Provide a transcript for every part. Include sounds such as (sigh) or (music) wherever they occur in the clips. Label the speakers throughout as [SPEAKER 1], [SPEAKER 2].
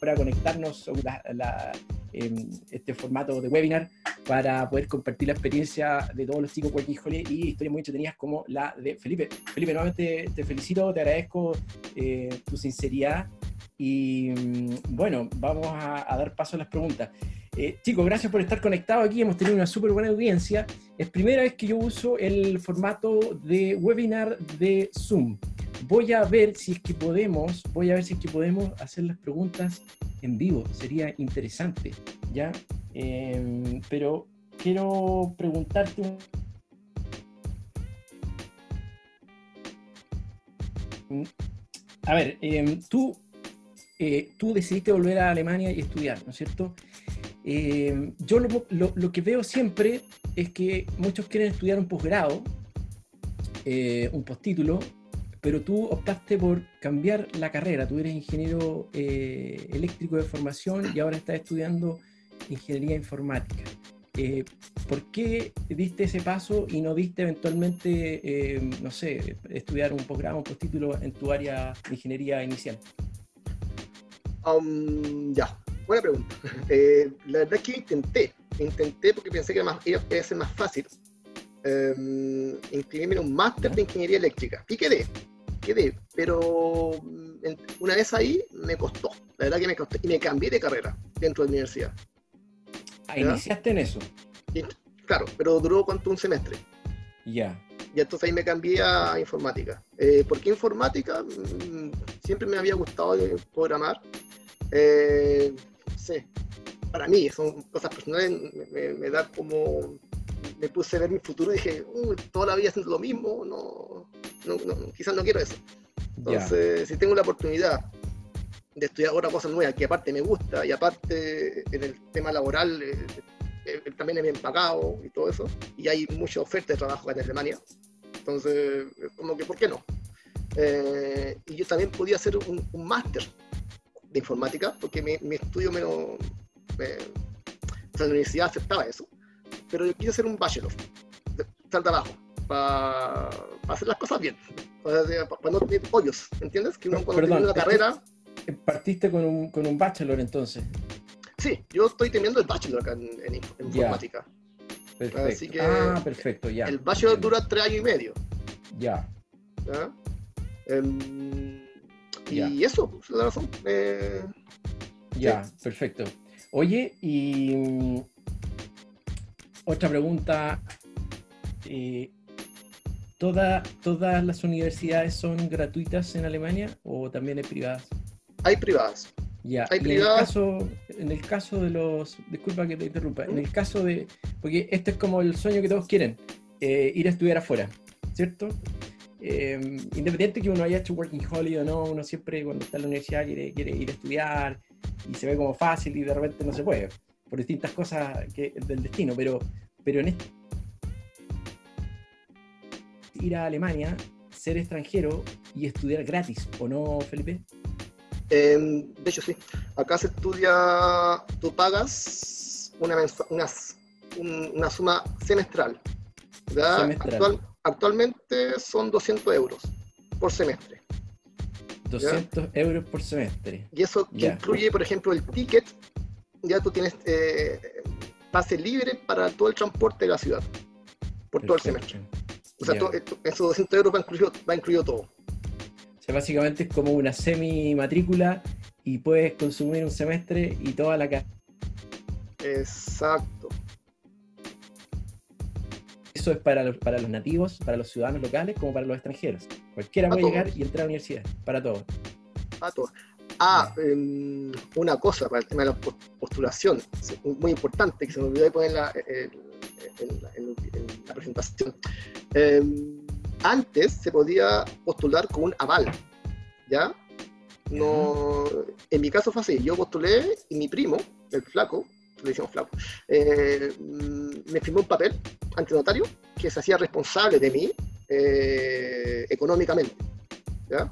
[SPEAKER 1] para conectarnos a em, este formato de webinar para poder compartir la experiencia de todos los chicos Working y historias muy entretenidas como la de Felipe. Felipe, nuevamente te felicito, te agradezco eh, tu sinceridad y mm, bueno, vamos a, dar paso a las preguntas. Eh, chicos, gracias por estar conectados aquí. Hemos tenido una súper buena audiencia. Es primera vez que yo uso el formato de webinar de Zoom. Voy a ver si es que podemos, voy a ver si es que podemos hacer las preguntas en vivo. Sería interesante, ¿ya? Em, pero quiero preguntarte A ver, em, tú, eh, tú decidiste volver a Alemania y estudiar, ¿no es cierto? Em, yo lo, que veo siempre es que muchos quieren estudiar un posgrado, eh, un postítulo, pero tú optaste por cambiar la carrera. Tú eres ingeniero eh, eléctrico de formación y ahora estás estudiando ingeniería informática. Eh, ¿Por qué diste ese paso y no diste eventualmente, eh, no sé, estudiar un posgrado, un postítulo en tu área de ingeniería inicial?
[SPEAKER 2] Um, ya, buena pregunta. (laughs) la verdad es que intenté, intenté porque pensé que más, iba a ser más fácil um, inscribirme en un máster de ingeniería eléctrica y quedé quedé, pero mm, una vez ahí me costó, la verdad que me costó, y me cambié de carrera dentro de la universidad.
[SPEAKER 1] Ah, iniciaste en eso.
[SPEAKER 2] claro, pero duró cuánto un semestre.
[SPEAKER 1] Ya.
[SPEAKER 2] Y entonces ahí me cambié a informática. Eh, ¿Por qué informática? Mm, siempre me había gustado programar. Eh, sé, para mí, son cosas personales, me, da como me puse a ver mi futuro y dije, toda la vida haciendo lo mismo, no, no, quizás no quiero eso. Entonces, si tengo la oportunidad de estudiar otra cosa nueva, que aparte me gusta y aparte en el tema laboral eh, eh, también es bien pagado y todo eso, y hay mucha oferta de trabajo en Alemania, entonces, como que, ¿por qué no? Eh, y yo también podía hacer un, máster de informática, porque mi, mi estudio me, lo, la universidad aceptaba eso, pero yo quise hacer un bachelor, estar de abajo para hacer las cosas bien, para, no tener hoyos, ¿entiendes? Que uno cuando Perdón, la carrera...
[SPEAKER 1] Partiste con un, con un bachelor entonces.
[SPEAKER 2] Sí, yo estoy teniendo el bachelor acá en, informática.
[SPEAKER 1] Perfecto. Así que ah, perfecto, ya.
[SPEAKER 2] El bachelor dura tres años y medio.
[SPEAKER 1] Ya.
[SPEAKER 2] Em, y eso, es la razón. Eh,
[SPEAKER 1] ya, perfecto. Oye, y otra pregunta. Eh, ¿Todas las universidades son gratuitas en Alemania o también hay privadas?
[SPEAKER 2] Hay privadas.
[SPEAKER 1] Ya, hay privadas. En, el caso, en el caso de los. Disculpa que te interrumpa. En el caso de. Porque este es como el sueño que todos quieren: eh, ir a estudiar afuera, ¿cierto? Em, independiente que uno haya hecho Working Holiday o no, uno siempre cuando está en la universidad quiere, quiere ir a estudiar y se ve como fácil y de repente no se puede, por distintas cosas que, del destino. Pero, pero en este ir a Alemania, ser extranjero y estudiar gratis, ¿o no, Felipe?
[SPEAKER 2] Em, de hecho, sí. Acá se estudia, tú pagas una, una, suma semestral. actualmente son 200 euros por semestre.
[SPEAKER 1] 200 euros por semestre.
[SPEAKER 2] Y eso incluye, por ejemplo, el ticket. Ya tú tienes eh, pase libre para todo el transporte de la ciudad, por todo el semestre. O sea, esos 200 euros va incluido, va incluido todo.
[SPEAKER 1] O sea, básicamente es como una semi-matrícula y puedes consumir un semestre y toda la casa.
[SPEAKER 2] Exacto.
[SPEAKER 1] Eso es para los, para los nativos, para los ciudadanos locales, como para los extranjeros. Cualquiera puede llegar y entrar a la universidad, para todos.
[SPEAKER 2] Para todos. Ah, em, una cosa para el tema de la postulación, muy importante, que se me olvidó de poner la, en, la presentación. Em, antes se podía postular con un aval, ¿ya? No, en mi caso fue así, yo postulé y mi primo, el flaco, le decimos flaco, eh, me firmó un papel ante notario que se hacía responsable de mí eh, económicamente, ¿ya?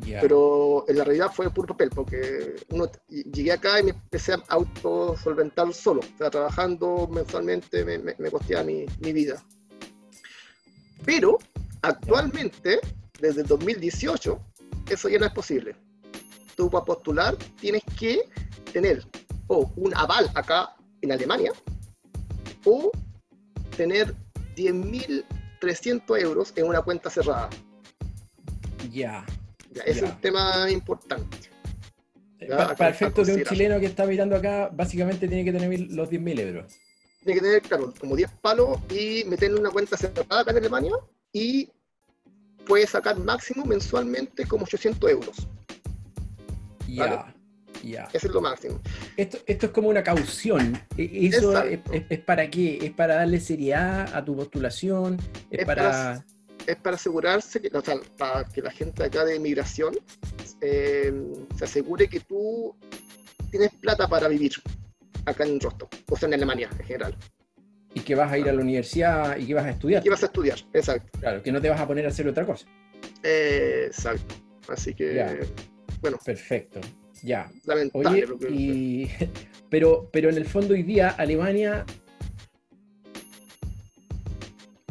[SPEAKER 2] Pero en la realidad fue puro papel, porque uno, llegué acá y me empecé a autosolventar solo. O sea, trabajando mensualmente me, me, costeaba mi, mi, vida. Pero actualmente, desde el 2018, eso ya no es posible. Tú para postular tienes que tener o un aval acá en Alemania o tener 10.300 euros en una cuenta cerrada.
[SPEAKER 1] Ya.
[SPEAKER 2] Ya, es un tema importante. Ya, a-
[SPEAKER 1] para
[SPEAKER 2] a
[SPEAKER 1] efectos de un chileno que está mirando acá, básicamente tiene que tener los 10.000 euros.
[SPEAKER 2] Tiene que tener, claro, como 10 palos y meterle una cuenta cerrada acá en Alemania y puede sacar máximo mensualmente como 800 euros.
[SPEAKER 1] Ya.
[SPEAKER 2] Vale.
[SPEAKER 1] Ya.
[SPEAKER 2] Ese es lo máximo.
[SPEAKER 1] Esto, esto es como una caución. E- ¿Eso es,
[SPEAKER 2] Exacto.
[SPEAKER 1] es- es para qué? ¿Es para darle seriedad a tu postulación? ¿Es,
[SPEAKER 2] Es
[SPEAKER 1] para...?
[SPEAKER 2] para- Es para asegurarse, que, o sea, para que la gente acá de migración eh, se asegure que tú tienes plata para vivir acá en Rostock, o sea, en Alemania en general.
[SPEAKER 1] Y que vas a ir a la universidad y que vas a estudiar.
[SPEAKER 2] Aquí vas a estudiar, exacto.
[SPEAKER 1] Claro, que no te vas a poner a hacer otra cosa.
[SPEAKER 2] Eh, exacto. Así que,
[SPEAKER 1] Ya.
[SPEAKER 2] bueno,
[SPEAKER 1] Perfecto. Ya.
[SPEAKER 2] lamentable.
[SPEAKER 1] Oye,
[SPEAKER 2] que-
[SPEAKER 1] y, (laughs) pero, pero en el fondo hoy día Alemania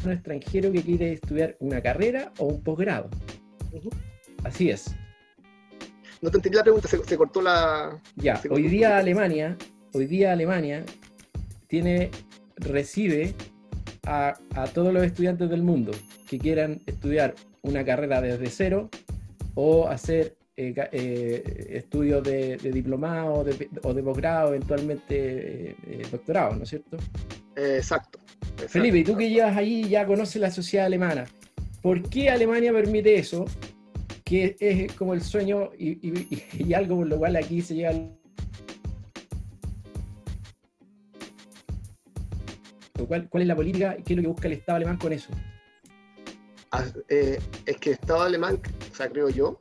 [SPEAKER 1] un extranjero que quiere estudiar una carrera o un posgrado. Así es.
[SPEAKER 2] No te entendí la pregunta, se, se cortó la...
[SPEAKER 1] Ya, hoy día Alemania, hoy día Alemania tiene, recibe a, a todos los estudiantes del mundo que quieran estudiar una carrera desde cero o hacer eh, eh, estudios de, de diplomado o de, o de posgrado, eventualmente eh, doctorado, ¿no es cierto?
[SPEAKER 2] Exacto. exacto.
[SPEAKER 1] Felipe, y tú que llevas ahí ya conoces la sociedad alemana, ¿por qué Alemania permite eso? Que es como el sueño y, y- y algo por lo cual aquí se llega al... ¿Cuál, ¿Cuál es la política y qué es lo que busca el Estado alemán con eso?
[SPEAKER 2] Ah, eh, es que el Estado alemán, o sea, creo yo,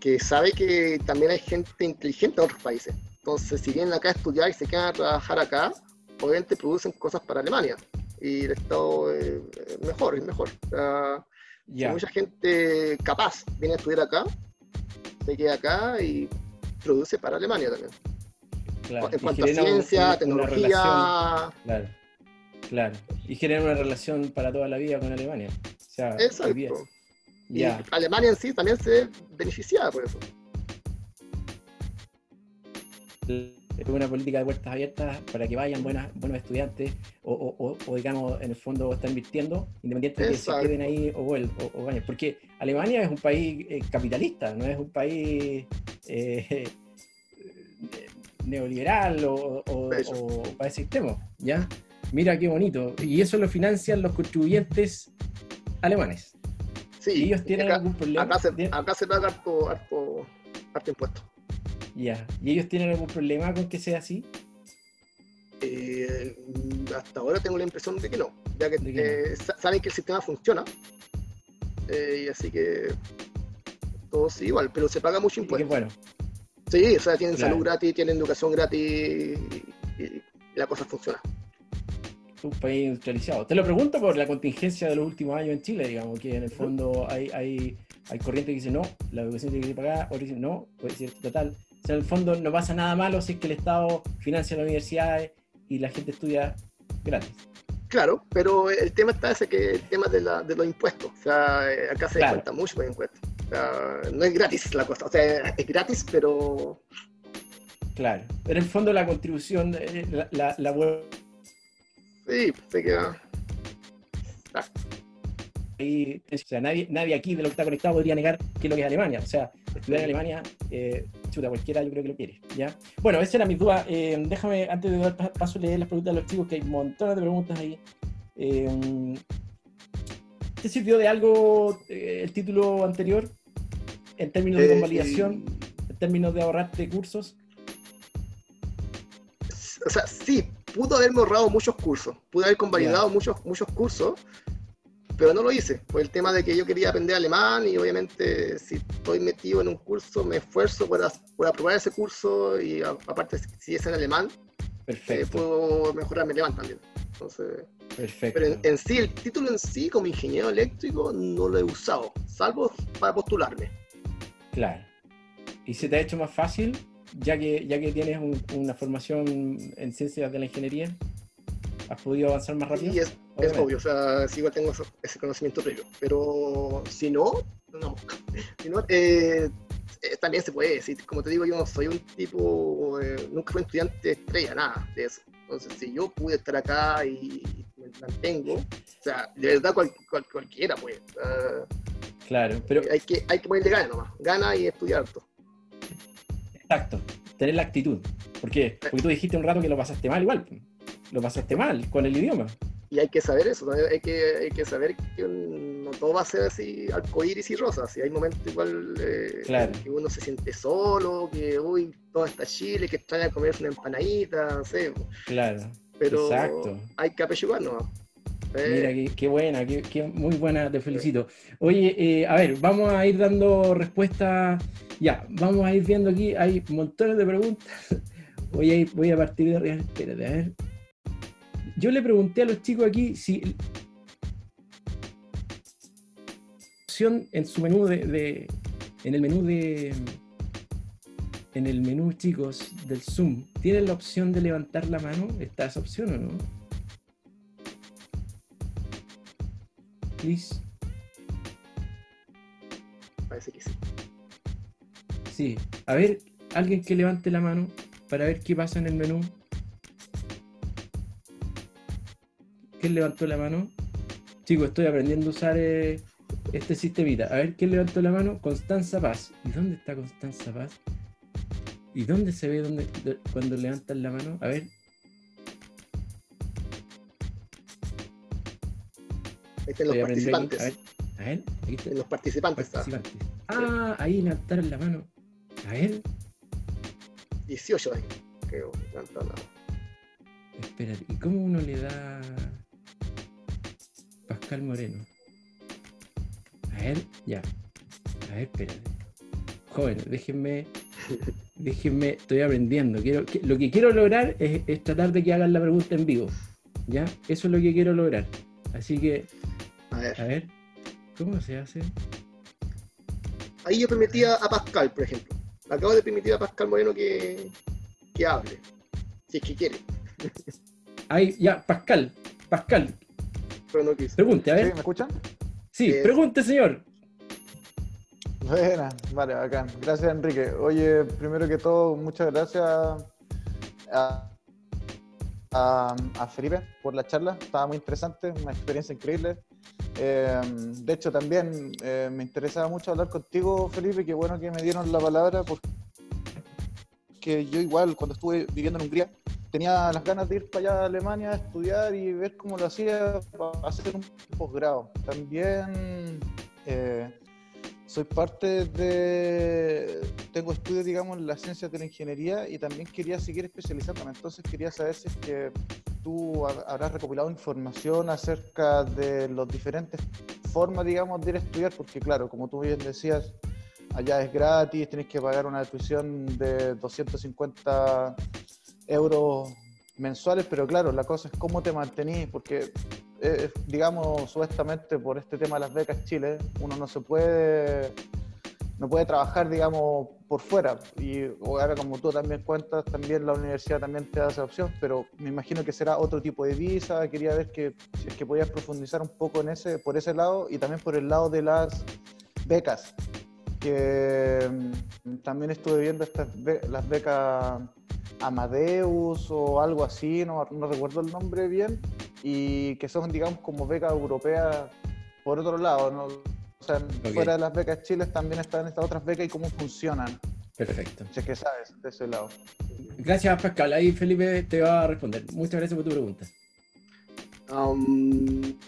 [SPEAKER 2] que sabe que también hay gente inteligente en otros países. Entonces, si vienen acá a estudiar y se quedan a trabajar acá, obviamente producen cosas para Alemania. Y el Estado eh, es mejor, es mejor. O sea, mucha gente capaz viene a estudiar acá, se queda acá y produce para Alemania también.
[SPEAKER 1] claro.
[SPEAKER 2] en cuanto a ciencia,
[SPEAKER 1] una
[SPEAKER 2] tecnología,
[SPEAKER 1] Claro, claro. Y genera una relación para toda la vida con Alemania. O sea,
[SPEAKER 2] exacto. Y. Alemania en sí también se ve beneficiada por eso.
[SPEAKER 1] Una política de puertas abiertas para que vayan buenas, buenos estudiantes o, o- o- o, digamos, en el fondo están invirtiendo, independiente de que se queden ahí o, o- vayan. Porque Alemania es un país eh, capitalista, no es un país eh, neoliberal o, o- para ese extremo, ¿ya? Mira qué bonito. Y eso lo financian los contribuyentes alemanes.
[SPEAKER 2] Sí,
[SPEAKER 1] ¿Y ellos tienen
[SPEAKER 2] acá,
[SPEAKER 1] algún problema?
[SPEAKER 2] acá se, acá se paga harto, harto, harto impuesto.
[SPEAKER 1] Ya. ¿Y ellos tienen algún problema con que sea así?
[SPEAKER 2] Eh, hasta ahora tengo la impresión de que no, ya que eh, sa- saben que el sistema funciona. Eh, y así que todo sigue igual, pero se paga mucho impuesto.
[SPEAKER 1] bueno,
[SPEAKER 2] Sí, o sea, tienen
[SPEAKER 1] Claro.
[SPEAKER 2] salud gratis, tienen educación gratis y, y la cosa funciona.
[SPEAKER 1] un país industrializado. Te lo pregunto por la contingencia de los últimos años en Chile, digamos, que en el fondo hay, hay, hay corrientes que dicen no, la educación tiene que ser pagada, otros dicen no, puede ser total. O sea, en el fondo no pasa nada malo si es que el Estado financia las universidades y la gente estudia gratis.
[SPEAKER 2] Claro, pero el tema está ese que el tema de, la- de los impuestos. O sea, eh, acá se
[SPEAKER 1] Claro.
[SPEAKER 2] cuenta mucho los impuestos. O sea, no es gratis la cosa. O sea, es gratis, pero
[SPEAKER 1] Claro. Pero en el fondo la contribución, eh, la, la, la web
[SPEAKER 2] sí, se queda.
[SPEAKER 1] ahí, o sea, nadie, nadie aquí de lo que está conectado podría negar qué es lo que es Alemania. O sea, estudiar en Alemania, eh, chuta, cualquiera yo creo que lo quiere. ¿ya? Bueno, esa era mi duda. Eh, déjame, antes de dar pa- paso, leer las preguntas de los chicos, que hay montones de preguntas ahí. Eh, ¿Te sirvió de algo eh, el título anterior? En términos de
[SPEAKER 2] Eh,
[SPEAKER 1] convalidación, en términos de ahorrarte cursos.
[SPEAKER 2] O sea, sí, pudo haberme ahorrado muchos cursos. Pude haber convalidado muchos, muchos cursos, pero no lo hice. Por el tema de que yo quería aprender alemán y obviamente si estoy metido en un curso, me esfuerzo por, as- por aprobar ese curso y a- aparte si es en alemán, eh,
[SPEAKER 1] Perfecto,
[SPEAKER 2] puedo mejorar mi alemán también. Entonces,
[SPEAKER 1] perfecto.
[SPEAKER 2] pero en, en sí, el título en sí como ingeniero eléctrico no lo he usado, salvo para postularme.
[SPEAKER 1] Claro. ¿Y se te ha hecho más fácil, ya que, ya que tienes un- una formación en ciencias de la ingeniería? ¿Has podido avanzar más rápido?
[SPEAKER 2] Y es, es obvio, o sea, sí igual tengo ese conocimiento previo. Pero si no, no. Si no, eh, eh, también se puede decir, como te digo, yo no soy un tipo, eh, nunca fui estudiante estrella, nada de eso. Entonces, si yo pude estar acá y me mantengo, o sea, de verdad cualquiera puede.
[SPEAKER 1] claro, pero...
[SPEAKER 2] Hay que, hay que ponerle ganas nomás, gana y estudiar todo.
[SPEAKER 1] Exacto, tener la actitud. ¿Por qué? Porque tú dijiste un rato que lo pasaste mal igual. Lo pasaste mal con el idioma.
[SPEAKER 2] Y hay que saber eso, hay que, hay que saber que no todo va a ser así arcoíris y rosas. Y hay momentos igual eh, que uno se siente solo, que uy, todo está Chile, que extraña comerse una empanadita, no sé.
[SPEAKER 1] Claro.
[SPEAKER 2] Pero Exacto. hay que apellidarnos.
[SPEAKER 1] Mira, eh. qué, buena, qué, muy buena, te felicito. Oye, eh, a ver, vamos a ir dando respuestas. Ya, vamos a ir viendo aquí, hay montones de preguntas. (laughs) Voy a, ir, voy a partir de... Espérate, a ver. Yo le pregunté a los chicos aquí si opción en su menú de, en el menú de en el menú chicos del Zoom tienen la opción de levantar la mano está esa opción o no please.
[SPEAKER 2] Parece que sí.
[SPEAKER 1] Sí. A ver alguien que levante la mano para ver qué pasa en el menú ¿Quién levantó la mano? Chicos, estoy aprendiendo a usar eh, este sistemita. A ver, ¿quién levantó la mano? Constanza Paz. ¿Y dónde está Constanza Paz? ¿Y dónde se ve dónde, cuando levantan la mano? A ver.
[SPEAKER 2] Están los participantes.
[SPEAKER 1] a ver,
[SPEAKER 2] Ahí están los participantes.
[SPEAKER 1] Ah, ahí levantaron la mano. A ver.
[SPEAKER 2] 18 ahí. Creo, levantaron la mano.
[SPEAKER 1] Espérate, ¿y cómo uno le da Pascal Moreno. A ver, ya. A ver, espérate. Jóvenes, déjenme. Déjenme, estoy aprendiendo. Quiero, lo que quiero lograr es, tratar de que hagan la pregunta en vivo. ¿Ya? Eso es lo que quiero lograr. Así que. A ver. A ver. ¿Cómo se hace?
[SPEAKER 2] Ahí yo permitía a Pascal, por ejemplo. Acabo de permitir a Pascal Moreno que, que hable. Si es que quiere.
[SPEAKER 1] Ahí, ya, Pascal. Pascal, Pregunte, a ver.
[SPEAKER 3] ¿Sí, ¿Me escuchan?
[SPEAKER 1] Sí, eh, pregunte, señor.
[SPEAKER 3] Buena, vale, bacán. Gracias, Enrique. Oye, primero que todo, muchas gracias a, Felipe por la charla. Estaba muy interesante, una experiencia increíble. Eh, de hecho, también eh, me interesaba mucho hablar contigo, Felipe. Qué bueno que me dieron la palabra, porque yo igual, cuando estuve viviendo en Hungría, tenía las ganas de ir para allá a Alemania a estudiar y ver cómo lo hacía para hacer un posgrado. También eh, soy parte de, tengo estudios, digamos, en las ciencias de la ingeniería y también quería seguir especializándome. Entonces quería saber si es que tú habrás recopilado información acerca de las diferentes formas, digamos, de ir a estudiar, porque claro, como tú bien decías, allá es gratis, tienes que pagar una tuición de 250 euros mensuales, pero claro, la cosa es cómo te mantenís, porque eh, digamos, supuestamente por este tema de las becas Chile, uno no se puede, no puede trabajar, digamos, por fuera. Y ahora como tú también cuentas, también la universidad también te da esa opción, pero me imagino que será otro tipo de visa. Quería ver que si es que podías profundizar un poco en ese, por ese lado y también por el lado de las becas, que mm, también estuve viendo estas las becas Amadeus o algo así, no, no, recuerdo el nombre bien, y que son, digamos, como becas europeas por otro lado, ¿no? O sea, fuera de las becas Chile también están estas otras becas y cómo funcionan.
[SPEAKER 1] Perfecto.
[SPEAKER 3] Si que sabes de ese lado.
[SPEAKER 1] Gracias, Pascal. Ahí Felipe te va a responder. Muchas gracias por tu pregunta.
[SPEAKER 2] Um,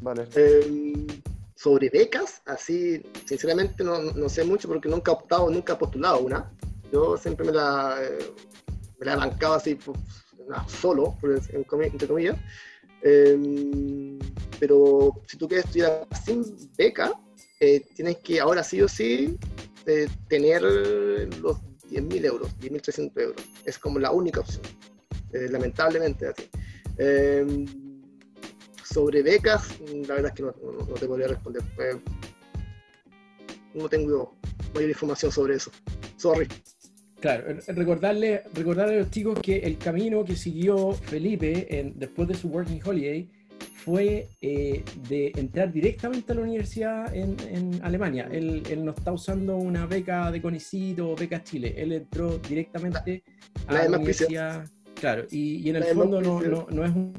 [SPEAKER 2] vale. Em, sobre becas, así, sinceramente no, no, sé mucho porque nunca he optado, nunca he postulado una. Yo siempre me la, eh, me la bancaba así pues, solo, entre comillas. Em, pero si tú quieres estudiar sin beca, eh, tienes que ahora sí o sí eh, tener los 10.000 euros, 10.300 euros. Es como la única opción, eh, lamentablemente así. Em, sobre becas, la verdad es que no, no te podría responder. no tengo mayor información sobre eso. Sorry.
[SPEAKER 1] Claro, recordarle, recordarle a los chicos que el camino que siguió Felipe en, después de su Working Holiday fue eh, de entrar directamente a la universidad en, en Alemania. Él, él, no está usando una beca de CONICIT o beca Chile. Él entró directamente a la, universidad. Claro, y, y en el fondo no, no, no, es un...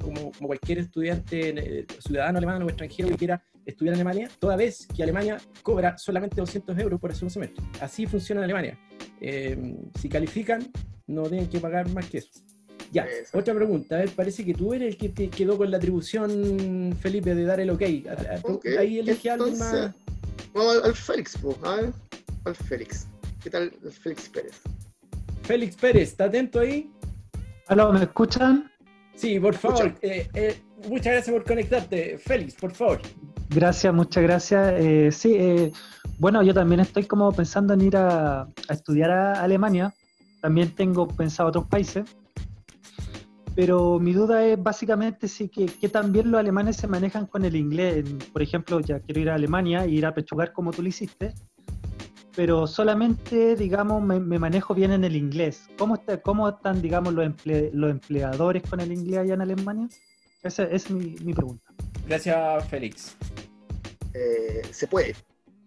[SPEAKER 1] Como, como cualquier estudiante eh, ciudadano alemán o extranjero que quiera estudiar en Alemania, toda vez que Alemania cobra solamente 200 euros por el segundo semestre. Así funciona en Alemania. Eh, si califican, no tienen que pagar más que eso. Ya, otra pregunta. A ver, parece que tú eres el que te quedó con la atribución, Felipe, de dar el ok.
[SPEAKER 2] okay. Ahí elige a alguien más. Vamos al, Félix, pues, al Félix. ¿Qué tal Félix Pérez?
[SPEAKER 1] Félix Pérez, ¿está atento ahí?
[SPEAKER 4] Aló, ¿me escuchan?
[SPEAKER 1] Sí, por favor. Eh, eh, muchas gracias por conectarte. Félix, por favor.
[SPEAKER 4] Gracias, muchas gracias. Eh, sí, bueno, yo también estoy como pensando en ir a, estudiar a Alemania también tengo pensado otros países, pero mi duda es básicamente si que, que, también los alemanes se manejan con el inglés. Por ejemplo, ya quiero ir a Alemania e ir a pechugar como tú lo hiciste, pero solamente, digamos, me, manejo bien en el inglés. ¿Cómo, está, cómo están, digamos, los, los empleadores con el inglés allá en Alemania? Esa, es mi, mi pregunta.
[SPEAKER 1] Gracias, Félix.
[SPEAKER 2] Eh, se puede.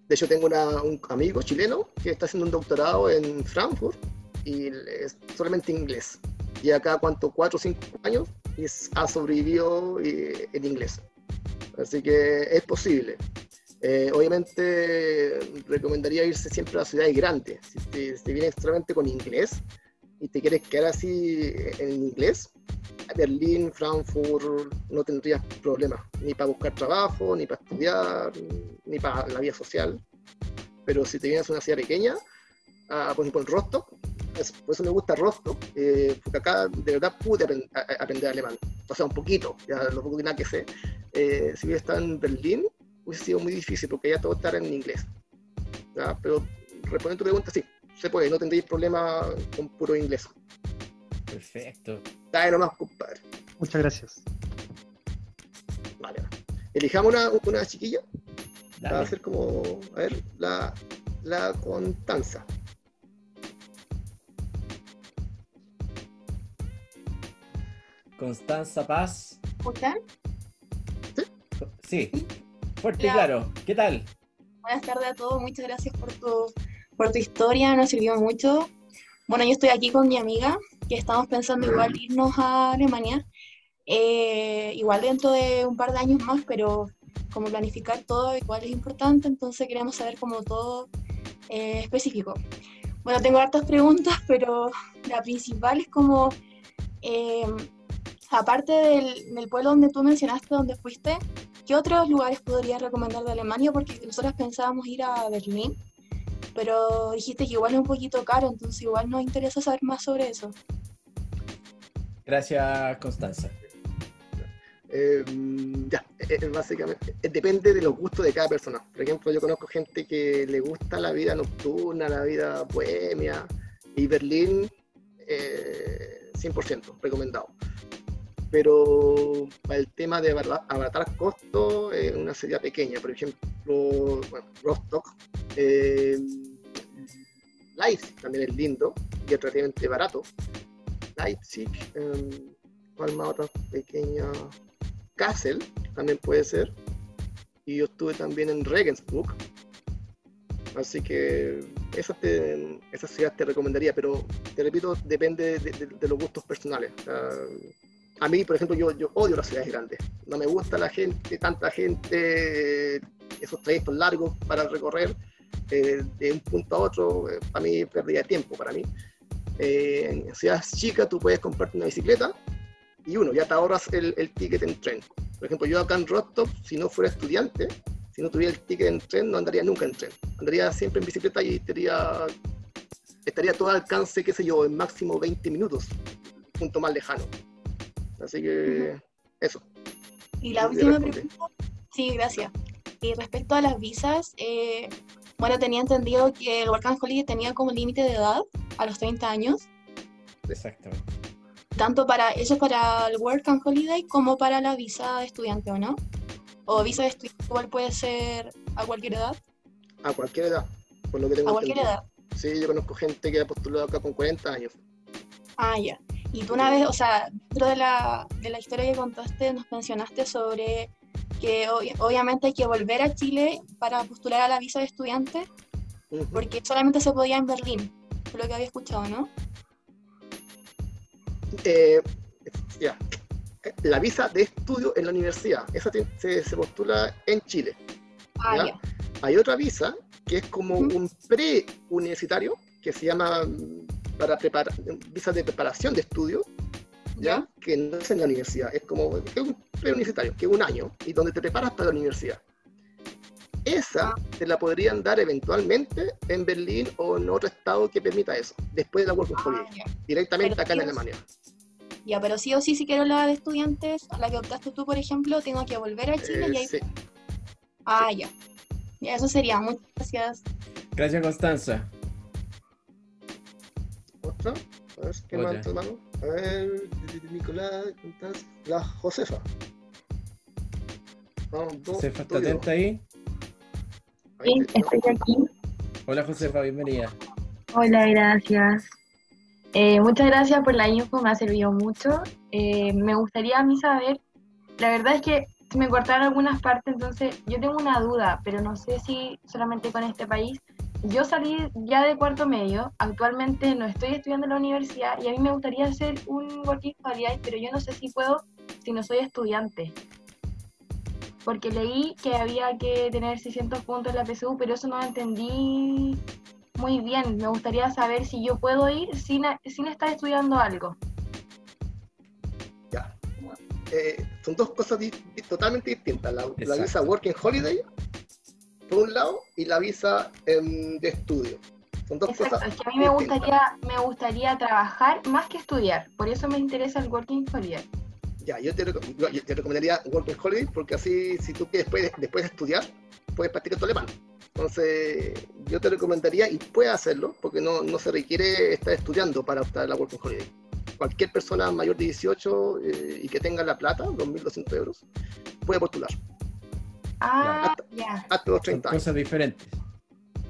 [SPEAKER 2] De hecho, tengo un amigo chileno que está haciendo un doctorado en Frankfurt y es solamente inglés. Y acá, ¿cuánto? ¿Cuatro o cinco años? Y ha sobrevivido en inglés. Así que es posible. Eh, obviamente recomendaría irse siempre a ciudades grandes. Si te, si vienes solamente con inglés y te quieres quedar así en inglés, Berlín, Frankfurt, no tendrías problemas, ni para buscar trabajo, ni para estudiar, ni para la vida social. Pero si te vienes a una ciudad pequeña, a, por ejemplo en Rostock, por eso me gusta Rostock, eh, porque acá de verdad pude aprender alemán, o sea, un poquito, ya lo poco que nada que sé. Eh, si hubiera estado en Berlín, hubiese sido muy difícil, porque ya todo está en inglés. ¿ya? Pero respondiendo a tu pregunta, sí, se puede, no tendréis problema con puro inglés.
[SPEAKER 1] Perfecto.
[SPEAKER 2] Dale nomás, compadre.
[SPEAKER 4] Muchas gracias.
[SPEAKER 2] Vale. Elijamos una, una chiquilla. Va a ser como, a ver, la, la Constanza.
[SPEAKER 1] Constanza Paz.
[SPEAKER 5] ¿Escuchan?
[SPEAKER 1] Sí, fuerte y claro. ¿Qué tal?
[SPEAKER 5] Buenas tardes a todos, muchas gracias por tu, por tu historia, nos sirvió mucho. Bueno, yo estoy aquí con mi amiga, que estamos pensando igual irnos a Alemania, eh, igual dentro de un par de años más, pero como planificar todo igual es importante, entonces queremos saber como todo eh, específico. Bueno, tengo hartas preguntas, (laughs) pero la principal es como... Eh, aparte del, pueblo donde tú mencionaste, donde fuiste, ¿qué otros lugares podrías recomendar de Alemania? Porque nosotros pensábamos ir a Berlín, pero dijiste que igual es un poquito caro, entonces igual nos interesa saber más sobre eso.
[SPEAKER 1] Gracias, Constanza.
[SPEAKER 2] Em, ya, eh, eh, básicamente, eh, depende de los gustos de cada persona. Por ejemplo, yo conozco gente que le gusta la vida nocturna, la vida bohemia, y Berlín, 100% recomendado pero para el tema de abaratar costos es una serie pequeña. Por ejemplo, Rostock, eh, Leipzig también es lindo y es relativamente barato. Leipzig, eh, ¿cuál más otra pequeña? Kassel también puede ser. Y yo estuve también en Regensburg. Así que esa, te, esa ciudad te recomendaría, pero te repito, depende de, los gustos personales a mí, por ejemplo, yo, yo odio las ciudades grandes. No me gusta la gente, tanta gente, esos trayectos largos para recorrer eh, de un punto a otro, eh, para mí pérdida de tiempo, para mí. Eh, en ciudades chicas tú puedes comprarte una bicicleta y uno, ya te ahorras el, el, ticket en tren. Por ejemplo, yo acá en Rostov, si no fuera estudiante, si no tuviera el ticket en tren, no andaría nunca en tren. Andaría siempre en bicicleta y estaría, estaría todo al alcance, qué sé yo, en máximo 20 minutos, punto más lejano. Así que eso.
[SPEAKER 5] Y la última pregunta, sí, gracias. Y respecto a las visas, eh, bueno, tenía entendido que el Work and Holiday tenía como límite de edad a los 30 años.
[SPEAKER 1] Exactamente.
[SPEAKER 5] Tanto para eso para el Work and Holiday como para la visa de estudiante, ¿o no? O visa de estudiante igual puede ser a cualquier edad.
[SPEAKER 2] A cualquier edad, por lo que tengo
[SPEAKER 5] A cualquier edad.
[SPEAKER 2] Sí, yo conozco gente que ha postulado acá con 40 años.
[SPEAKER 5] Ah, ya. Y tú una vez, o sea, dentro de la, de la historia que contaste, nos mencionaste sobre que obvi- obviamente hay que volver a Chile para postular a la visa de estudiante, porque solamente se podía en Berlín, por lo que había escuchado, ¿no?
[SPEAKER 2] Eh, ya. La visa de estudio en la universidad, esa te- se, se postula en Chile.
[SPEAKER 5] Ah,
[SPEAKER 2] ya. Hay otra visa que es como un pre-universitario, que se llama para preparar, visa de preparación de estudio, ¿ya?
[SPEAKER 5] ¿Ya?
[SPEAKER 2] que no es en la universidad, es como es un pre-universitario, que es un año, y donde te preparas para la universidad. Esa te la podrían dar eventualmente en Berlín o en otro estado que permita eso, después de la Working
[SPEAKER 5] Ah,
[SPEAKER 2] Holiday, directamente
[SPEAKER 5] Pero
[SPEAKER 2] acá en
[SPEAKER 5] sí sí.
[SPEAKER 2] Alemania.
[SPEAKER 5] Ya, pero sí o sí, si quiero la de estudiantes, a la que optaste tú, por ejemplo, tengo que volver a Chile
[SPEAKER 2] Eh,
[SPEAKER 5] y ahí...
[SPEAKER 2] sí.
[SPEAKER 5] Ah, ya. Ya, eso sería. Muchas gracias.
[SPEAKER 1] Gracias, Constanza.
[SPEAKER 2] ¿Otra? A ver, ¿qué más, hermano? A ver, Nicolás, ¿cuántas? La Josefa. Vamos, dos,
[SPEAKER 1] Josefa, ¿está atenta ahí?
[SPEAKER 2] Ahí
[SPEAKER 6] Sí,
[SPEAKER 2] te-
[SPEAKER 6] estoy aquí.
[SPEAKER 1] Hola, Josefa, bienvenida.
[SPEAKER 6] Hola, gracias. Eh, muchas gracias por la info, me ha servido mucho. Eh, me gustaría a mí saber, la verdad es que se me cortaron algunas partes, entonces yo tengo una duda, pero no sé si solamente con este país. Yo salí ya de cuarto medio, actualmente no estoy estudiando en la universidad y a mí me gustaría hacer un working holiday, pero yo no sé si puedo si no soy estudiante. Porque leí que había que tener 600 puntos en la PSU, pero eso no lo entendí muy bien, me gustaría saber si yo puedo ir sin, sin estar estudiando algo.
[SPEAKER 2] Ya. Eh, son dos cosas di- totalmente distintas. La, visa Working Holiday, por un lado, y la visa em, de estudio. Son dos
[SPEAKER 6] Exacto,
[SPEAKER 2] cosas
[SPEAKER 6] es que a mí me
[SPEAKER 2] distintas.
[SPEAKER 6] gustaría, me gustaría trabajar más que estudiar, por eso me interesa el Working Holiday.
[SPEAKER 2] Ya, yo te, yo- yo te recomendaría Working Holiday porque así, si tú quieres después, después de estudiar, puedes practicar tu alemán. Entonces, yo te recomendaría y puedes hacerlo porque no, no se requiere estar estudiando para optar a la Working Holiday. Cualquier persona mayor de 18 eh, y que tenga la plata, 2.200 euros, puede postular
[SPEAKER 6] Ah, ya,
[SPEAKER 2] hasta los
[SPEAKER 1] Son
[SPEAKER 2] 30 años.
[SPEAKER 1] cosas diferentes.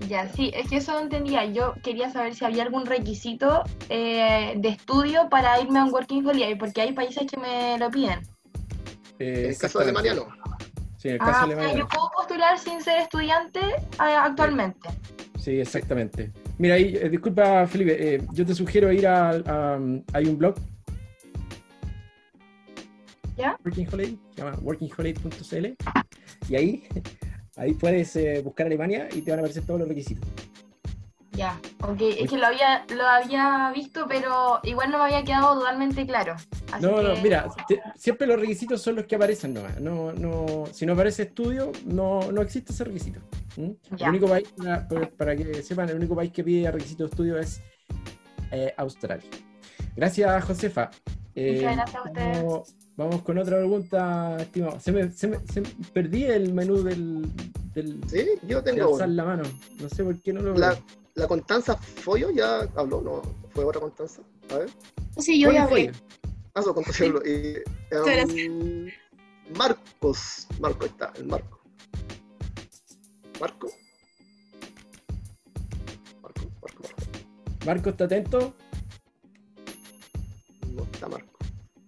[SPEAKER 6] ya, sí, es que eso no entendía. Yo quería saber si había algún requisito eh, de estudio para irme a un Working Holiday, porque hay países que me lo piden.
[SPEAKER 1] Eh,
[SPEAKER 2] En el caso de. Alemania no.
[SPEAKER 1] Sí, en el caso
[SPEAKER 6] Ah,
[SPEAKER 1] de
[SPEAKER 6] o sea,
[SPEAKER 1] Alemania.
[SPEAKER 6] yo puedo postular sin ser estudiante eh, actualmente.
[SPEAKER 1] Sí, exactamente. Mira, ahí, eh, disculpa, Felipe, eh, yo te sugiero ir a, a- hay un blog.
[SPEAKER 6] ¿Ya?
[SPEAKER 1] Working Holiday, se llama workingholiday.cl y ahí, ahí puedes eh, buscar Alemania y te van a aparecer todos los requisitos.
[SPEAKER 6] Ya, ok, es que lo había, lo había visto, pero igual no me había quedado totalmente claro. Así
[SPEAKER 1] No, no, mira, te- siempre los requisitos son los que aparecen nomás. No, no, si no aparece estudio, no, no existe ese requisito. ¿Mm? El único país, para, para- para que sepan, el único país que pide requisito de estudio es eh, Australia. Gracias, Josefa. Eh,
[SPEAKER 6] Muchas gracias a ustedes.
[SPEAKER 1] Vamos, con otra pregunta, estimado. Se me, se me- se me- perdí el menú del, del
[SPEAKER 2] Sí, yo tengo
[SPEAKER 1] alzar la mano. No sé por qué no lo
[SPEAKER 2] La,
[SPEAKER 1] veo.
[SPEAKER 2] la Constanza Follo ya habló, no, fue otra Constanza. A ver.
[SPEAKER 5] Sí, yo
[SPEAKER 1] ¿Cuál
[SPEAKER 5] ya hablé.
[SPEAKER 2] Ah. Y,
[SPEAKER 5] Muchas
[SPEAKER 2] em, Marcos, Marco está, el Marco. Marco. Marco, Marco, Marco.
[SPEAKER 1] Marco, ¿está atento?
[SPEAKER 2] No está Marco.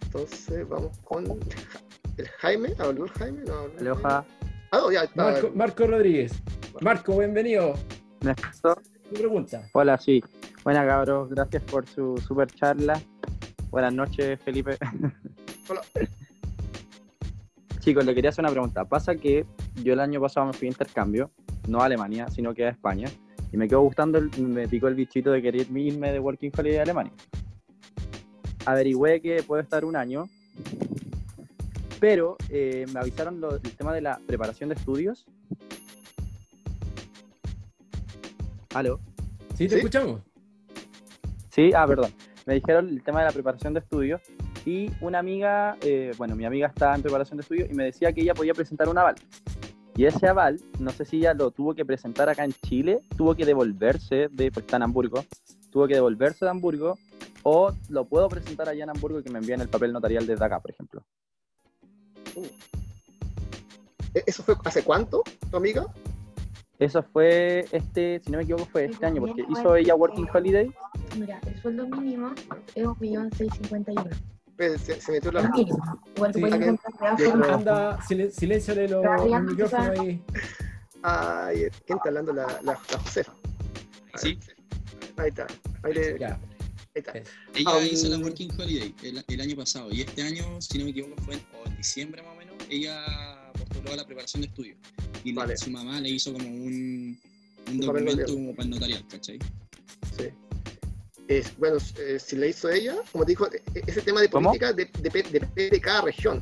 [SPEAKER 2] Entonces vamos con el Jaime. ¿Habló el Jaime? No, habló el Jaime. Ah, no, ya está.
[SPEAKER 1] Marco, Marco Rodríguez. Marco, bienvenido.
[SPEAKER 7] ¿me escuchó?
[SPEAKER 1] Tu pregunta.
[SPEAKER 7] Hola, sí. Buenas cabros, gracias por su super charla. Buenas noches, Felipe.
[SPEAKER 2] Hola.
[SPEAKER 7] Chicos, le quería hacer una pregunta. Pasa que yo el año pasado me fui a intercambio, no a Alemania, sino que a España, y me quedó gustando, el- me picó el bichito de querer irme de Working Holiday a Alemania. Averigüé que puedo estar un año, pero eh, me avisaron lo- el tema de la preparación de estudios. ¿Aló?
[SPEAKER 1] ¿Sí te
[SPEAKER 2] ¿Sí?
[SPEAKER 1] escuchamos?
[SPEAKER 7] Sí, ah, perdón. Me dijeron el tema de la preparación de estudios y una amiga, eh, bueno, mi amiga está en preparación de estudios y me decía que ella podía presentar un aval. Y ese aval, no sé si ella lo tuvo que presentar acá en Chile, tuvo que devolverse de, pues está en Hamburgo, tuvo que devolverse de Hamburgo o lo puedo presentar allá en Hamburgo y que me envíen el papel notarial desde acá, por ejemplo.
[SPEAKER 2] ¿E- ¿Eso fue hace cuánto, tu amiga?
[SPEAKER 7] Eso fue este, si no me equivoco, fue este año, porque hizo ella Working. Holiday
[SPEAKER 6] Mira, el sueldo mínimo es 1.651.000.
[SPEAKER 2] Pues, se, se metió la.
[SPEAKER 6] Igual
[SPEAKER 1] Sí,
[SPEAKER 6] de.
[SPEAKER 1] Anda, silen- silénciale los, micrófonos ahí.
[SPEAKER 2] Ay, ¿quién está hablando? La, la, la Josefa.
[SPEAKER 8] Sí,
[SPEAKER 2] Ahí está. Ahí, le-
[SPEAKER 1] Ya.
[SPEAKER 2] Ahí está.
[SPEAKER 1] es.
[SPEAKER 8] ella
[SPEAKER 2] Ah,
[SPEAKER 8] hizo la. Working Holiday el, el año pasado y este año, si no me equivoco, fue en, o en diciembre más o menos, ella postuló a la preparación de estudios. Y su mamá le hizo como un, un documento como para el notarial, ¿cachai?
[SPEAKER 2] Sí. Es, bueno, eh, si le hizo ella, como te dijo, e- ese tema de política de- depe- depende de cada región.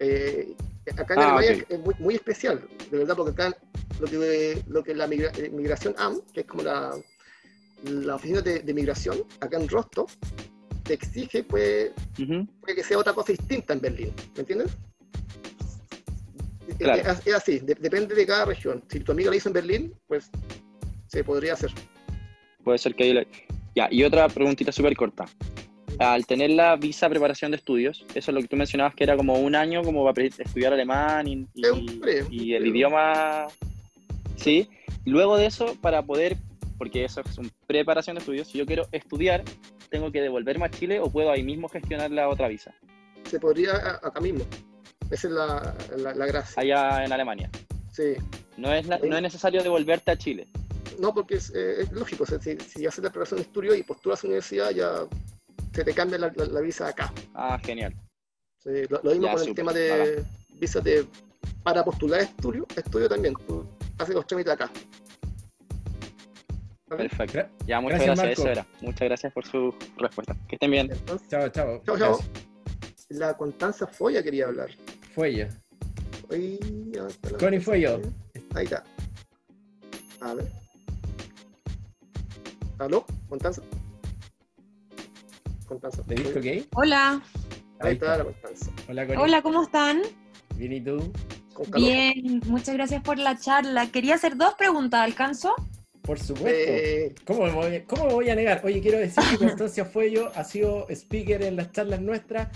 [SPEAKER 2] Eh, acá en
[SPEAKER 7] Ah,
[SPEAKER 2] Alemania es muy, muy especial, de verdad, porque acá lo que, lo que la migra- eh, migración AM, que es como la, la oficina de, de migración, acá en Rostock, te exige pues, puede que sea otra cosa distinta en Berlín, ¿me entiendes? Es-
[SPEAKER 7] Claro.
[SPEAKER 2] Es, es así, de- depende de cada región. Si tu amiga lo hizo en Berlín, pues se podría hacer.
[SPEAKER 7] Puede ser que ahí le- Ya, y otra preguntita súper corta. Al tener la visa preparación de estudios, eso es lo que tú mencionabas que era como un año como para estudiar alemán y, el idioma, sí. Luego de eso, para poder, porque eso es un preparación de estudios, si yo quiero estudiar, tengo que devolverme a Chile o puedo ahí mismo gestionar la otra visa,
[SPEAKER 2] Se podría acá mismo. Esa es la, la, la gracia.
[SPEAKER 7] allá en Alemania.
[SPEAKER 2] Sí.
[SPEAKER 7] No es, no es necesario devolverte a Chile.
[SPEAKER 2] No, porque es, eh, es lógico. o sea, si, si haces la preparación de estudio y postulas a la universidad, ya se te cambia la, visa acá.
[SPEAKER 7] Ah, genial.
[SPEAKER 2] Sí, lo, lo mismo
[SPEAKER 7] Ya,
[SPEAKER 2] con el tema de visas de para postular estudio, estudio también. Tú haces los trámites acá.
[SPEAKER 7] Perfecto.
[SPEAKER 1] Gra-
[SPEAKER 7] Ya, muchas
[SPEAKER 1] Gracias,
[SPEAKER 7] gracias, eso era. Muchas gracias por su respuesta. Que estén bien.
[SPEAKER 2] Entonces,
[SPEAKER 1] Chao, chao.
[SPEAKER 2] Chao, chao. La Constanza Foya quería hablar.
[SPEAKER 1] Fue ella.
[SPEAKER 2] Ahí, ¿dónde está la
[SPEAKER 1] Connie Foyo.
[SPEAKER 2] Ahí está. A ver. ¿Aló? ¿Constanza? Constanza.
[SPEAKER 1] ¿Le disco gay?
[SPEAKER 9] Hola,
[SPEAKER 2] Ahí está la Constanza.
[SPEAKER 1] Hola, Connie.
[SPEAKER 9] hola, ¿cómo están?
[SPEAKER 1] Bien, ¿y tú?
[SPEAKER 9] Bien, muchas gracias por la charla. Quería hacer dos preguntas, ¿alcanzo?
[SPEAKER 1] Por supuesto.
[SPEAKER 2] Eh,
[SPEAKER 1] ¿Cómo me, voy, ¿Cómo me voy a negar? Oye, quiero decir que (laughs) Constancia Fuello ha sido speaker en las charlas nuestras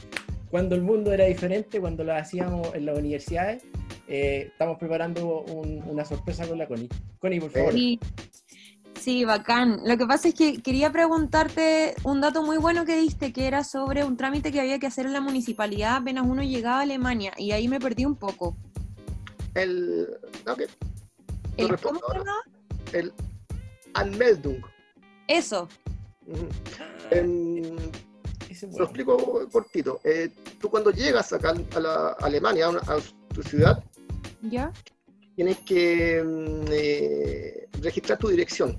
[SPEAKER 1] cuando el mundo era diferente, cuando lo hacíamos en las universidades. Eh, estamos preparando un- una sorpresa con la Connie. Connie, por favor.
[SPEAKER 9] Sí, sí, bacán. Lo que pasa es que quería preguntarte un dato muy bueno que diste, que era sobre un trámite que había que hacer en la municipalidad apenas uno llegaba a Alemania, y ahí me perdí un poco.
[SPEAKER 2] el. Ok.
[SPEAKER 9] ¿El
[SPEAKER 2] respondo
[SPEAKER 9] cómo se
[SPEAKER 2] ahora.
[SPEAKER 9] llama?
[SPEAKER 2] El Anmeldung.
[SPEAKER 9] Eso,
[SPEAKER 1] es
[SPEAKER 2] Lo explico cortito. Eh, tú cuando llegas acá a la Alemania, a, una- a tu ciudad,
[SPEAKER 9] ¿ya?
[SPEAKER 2] tienes que mm, eh, registrar tu dirección,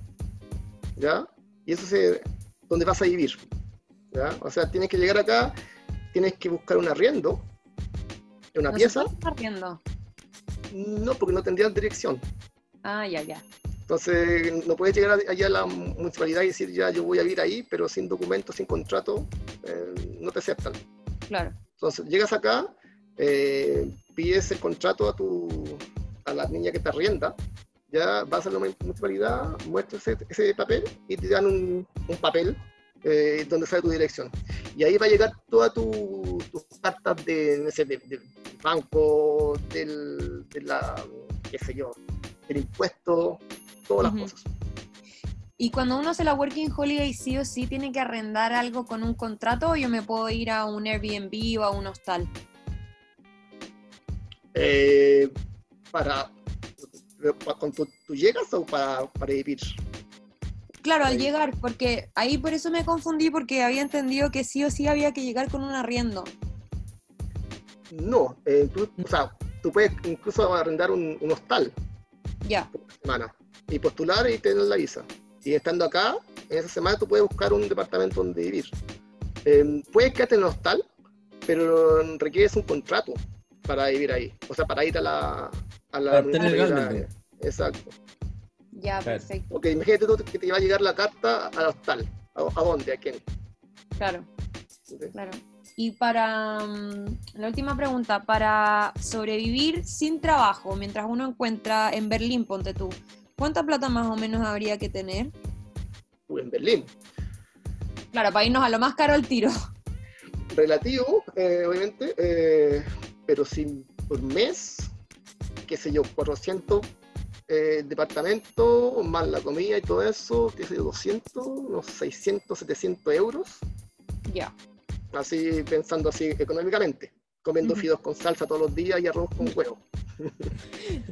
[SPEAKER 2] ¿ya? Y eso es donde vas a vivir, ¿ya? O sea, tienes que llegar acá, tienes que buscar un arriendo, una
[SPEAKER 9] No se
[SPEAKER 2] pieza,
[SPEAKER 9] puede estar riendo.
[SPEAKER 2] no, porque no tendrías dirección.
[SPEAKER 9] Ah, ya, ya.
[SPEAKER 2] Entonces, no puedes llegar allá a la municipalidad y decir, ya, yo voy a vivir ahí, pero sin documento, sin contrato, eh, no te aceptan.
[SPEAKER 9] Claro.
[SPEAKER 2] Entonces, llegas acá, eh, pides el contrato a tu a la niña que te arrienda, ya vas a la municipalidad, muestras ese, ese papel y te dan un, un papel eh, donde sale tu dirección. Y ahí va a llegar todas tu- tus cartas de, no sé, de- del banco, del, de la, qué sé yo, del impuesto, todas las cosas.
[SPEAKER 9] Y cuando uno hace la Working Holiday, sí o sí tiene que arrendar algo con un contrato o yo me puedo ir a un Airbnb o a un hostal.
[SPEAKER 2] Eh, para, tu, ¿Tú llegas o para, para vivir?
[SPEAKER 9] Claro, al llegar, porque ahí por eso me confundí porque había entendido que sí o sí había que llegar con un arriendo.
[SPEAKER 2] No, eh, tú, o sea, tú puedes incluso arrendar un, un hostal
[SPEAKER 9] Ya,
[SPEAKER 2] por semana y postular y tener la visa. Y estando acá, en esa semana tú puedes buscar un departamento donde vivir. Eh, puedes quedarte en el hostal, pero requieres un contrato para vivir ahí. O sea, para ir a la, a la
[SPEAKER 1] Para
[SPEAKER 2] municipalidad.
[SPEAKER 1] Galmelden.
[SPEAKER 2] Exacto.
[SPEAKER 9] ya, perfecto.
[SPEAKER 2] Ok, imagínate tú que te va a llegar la carta al hostal. ¿A, a dónde? ¿A quién?
[SPEAKER 9] Claro, claro. Y para mm, la última pregunta, para sobrevivir sin trabajo, mientras uno encuentra en Berlín, ponte tú, ¿cuánta plata más o menos habría que tener?
[SPEAKER 2] En Berlín.
[SPEAKER 9] Claro, para irnos a lo más caro al tiro.
[SPEAKER 2] relativo, eh, obviamente, eh, pero sin por mes, qué sé yo, 400 eh, el departamento, más la comida y todo eso, que sé yo, 200, unos 600, 700 euros.
[SPEAKER 9] Ya.
[SPEAKER 2] Así pensando así económicamente. Comiendo
[SPEAKER 9] Ujú.
[SPEAKER 2] fideos con salsa todos los días y arroz con (laughs) huevo.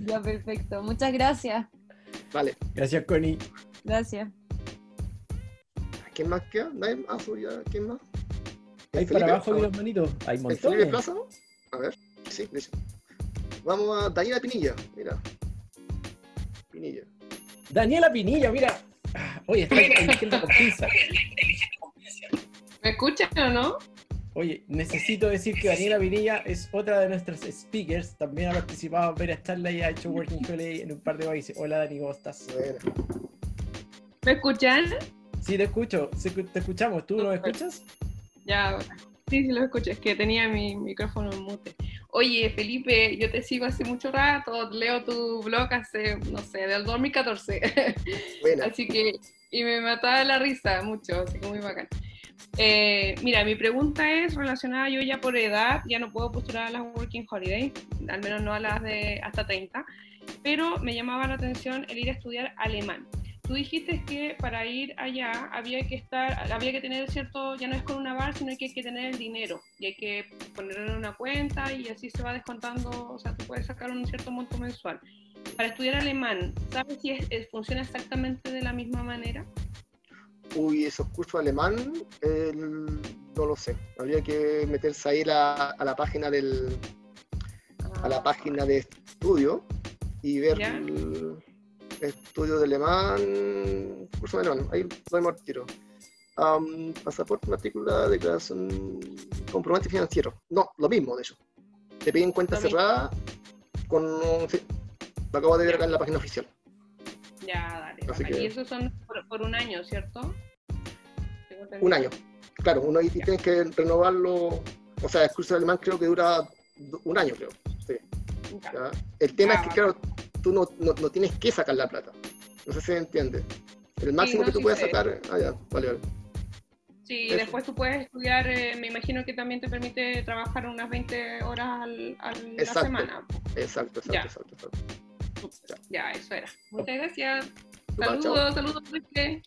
[SPEAKER 9] Ya, perfecto. Muchas gracias.
[SPEAKER 2] Vale.
[SPEAKER 1] Gracias, Connie.
[SPEAKER 9] Gracias.
[SPEAKER 2] ¿Quién más queda? ¿Nadie más? ¿Quién más?
[SPEAKER 1] Ahí
[SPEAKER 2] ¿El
[SPEAKER 1] para abajo hay unos manitos. Hay
[SPEAKER 2] ¿El Felipe
[SPEAKER 1] montones.
[SPEAKER 2] Plaza? A ver. Sí, dice. Vamos a Daniela Pinilla. Mira. Pinilla.
[SPEAKER 1] Daniela Pinilla, mira. Ah, Oye, está eligiendo con pinza.
[SPEAKER 10] ¿Me escuchan o no?
[SPEAKER 1] Oye, necesito decir que Daniela Pinilla es otra de nuestras speakers. También ha participado en varias charlas y ha hecho Working Holiday en un par de países. Hola, Dani, ¿cómo estás?
[SPEAKER 2] Bueno.
[SPEAKER 10] ¿Me escuchan?
[SPEAKER 1] Sí, te escucho. Te escuchamos. ¿Tú nos escuchas?
[SPEAKER 10] Ya, sí, sí lo escucho, es que tenía mi micrófono en mute. Oye, Felipe, yo te sigo hace mucho rato, leo tu blog hace, no sé, del 2014. (laughs)
[SPEAKER 2] Buena.
[SPEAKER 10] así que, y me mataba la risa mucho, así que muy bacán. Eh, mira, mi pregunta es relacionada, yo ya por edad ya no puedo postular a las Working Holiday, al menos no a las de hasta 30, pero me llamaba la atención el ir a estudiar alemán. Tú dijiste que para ir allá había que estar, había que tener cierto, ya no es con una bar, sino que hay que tener el dinero y hay que ponerlo en una cuenta y así se va descontando, o sea, tú puedes sacar un cierto monto mensual. Para estudiar alemán, ¿sabes si es- es- funciona exactamente de la misma manera?
[SPEAKER 2] Uy, esos cursos alemán, no lo sé. Habría que meterse ahí la- a la página del, a la página de estudio y ver
[SPEAKER 10] Ya.
[SPEAKER 2] el estudio de alemán, curso de alemán, ahí lo vemos al tiro. Am, pasaporte, matrícula, declaración, comprobante financiero. No, lo mismo, de hecho. Te piden cuenta
[SPEAKER 10] Lo mismo.
[SPEAKER 2] cerrada con... sí, lo acabo de ver acá en la página oficial.
[SPEAKER 10] Ya, dale.
[SPEAKER 2] Así
[SPEAKER 10] bacán.
[SPEAKER 2] que-
[SPEAKER 10] Y esos son por, por un año, ¿cierto?
[SPEAKER 2] Un año. Claro, uno
[SPEAKER 10] Ya.
[SPEAKER 2] tienes que renovarlo. O sea, el curso de alemán creo que dura un año, creo. Sí. El tema es que, claro, tú no, no, no tienes que sacar la plata. No sé si se entiende. El máximo
[SPEAKER 10] no,
[SPEAKER 2] que tú
[SPEAKER 10] sí
[SPEAKER 2] puedes
[SPEAKER 10] sé.
[SPEAKER 2] sacar. Ah, ya, vale, vale.
[SPEAKER 10] Sí,
[SPEAKER 2] Eso.
[SPEAKER 10] después tú puedes estudiar, eh, me imagino que también te permite trabajar unas 20 horas al, al- la semana.
[SPEAKER 2] Exacto, exacto,
[SPEAKER 10] Ya.
[SPEAKER 2] exacto, exacto.
[SPEAKER 10] Ya, eso era. Muchas gracias.
[SPEAKER 2] Chao.
[SPEAKER 10] Saludos, saludos, Enrique.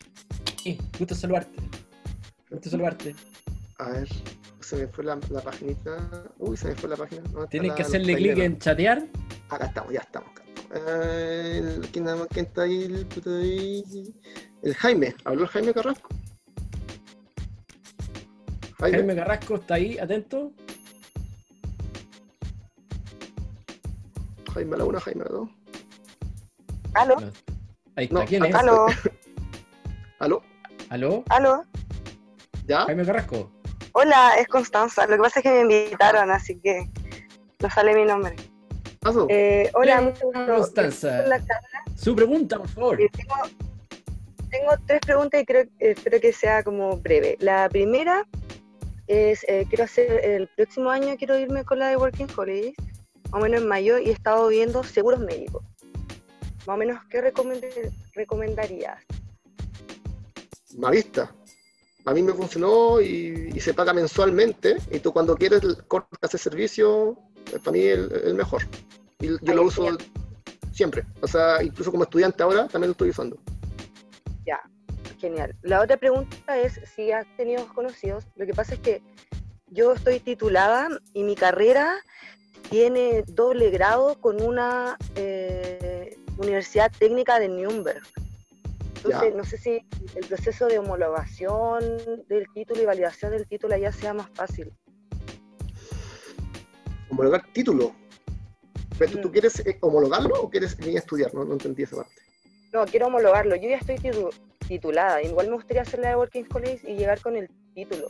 [SPEAKER 1] Sí, gusto saludarte. Gusto saludarte.
[SPEAKER 2] A ver, se me fue la, la paginita. Uy, se me fue la página. ¿Dónde está
[SPEAKER 1] Tienes
[SPEAKER 2] la-
[SPEAKER 1] que hacerle clic en chatear.
[SPEAKER 2] Acá estamos, ya estamos. Eh, ¿quién, nada más- quién está ahí? El, puto ahí? El Jaime. ¿Habló el Jaime Carrasco? Jaime.
[SPEAKER 1] Jaime Carrasco está ahí, atento.
[SPEAKER 2] Jaime a la una, Jaime a la dos.
[SPEAKER 11] ¿Aló?
[SPEAKER 1] Ahí está.
[SPEAKER 2] No,
[SPEAKER 1] ¿Quién es?
[SPEAKER 11] ¿Aló? (laughs)
[SPEAKER 2] ¿Aló?
[SPEAKER 1] ¿Aló?
[SPEAKER 11] ¿Aló?
[SPEAKER 2] ¿Ya?
[SPEAKER 1] Jaime Carrasco.
[SPEAKER 11] Hola, es Constanza. Lo que pasa es que me invitaron, así que no sale mi nombre. Eh, hola, mucho gusto.
[SPEAKER 1] Constanza.
[SPEAKER 11] Por la charla.
[SPEAKER 1] Su pregunta, por favor.
[SPEAKER 11] Eh, tengo, tengo tres preguntas y creo, eh, espero que sea como breve. La primera es, eh, quiero hacer, el próximo año quiero irme con la de Working Holidays, más o menos en mayo, y he estado viendo seguros médicos. Más o menos, ¿qué recomend- recomendarías?
[SPEAKER 2] Mavista. A mí me funcionó y, y se paga mensualmente. Y tú cuando quieres cortas ese servicio, eh, para mí el, el mejor. Y yo
[SPEAKER 11] Ahí
[SPEAKER 2] lo uso siempre. O sea, incluso como estudiante ahora también lo estoy usando.
[SPEAKER 11] Ya, genial. La otra pregunta es si has tenido conocidos. Lo que pasa es que yo estoy titulada y mi carrera tiene doble grado con una eh, universidad técnica de Nuremberg. Entonces,
[SPEAKER 2] Ya.
[SPEAKER 11] no sé si el proceso de homologación del título y validación del título allá sea más fácil.
[SPEAKER 2] Homologar título. Pero ¿tú, tú
[SPEAKER 11] Mm.
[SPEAKER 2] quieres eh, homologarlo o quieres venir a estudiar? No, no entendí esa parte.
[SPEAKER 11] No, quiero homologarlo. Yo ya estoy titu- titulada. Igual me gustaría hacer la de Working College y llegar con el título.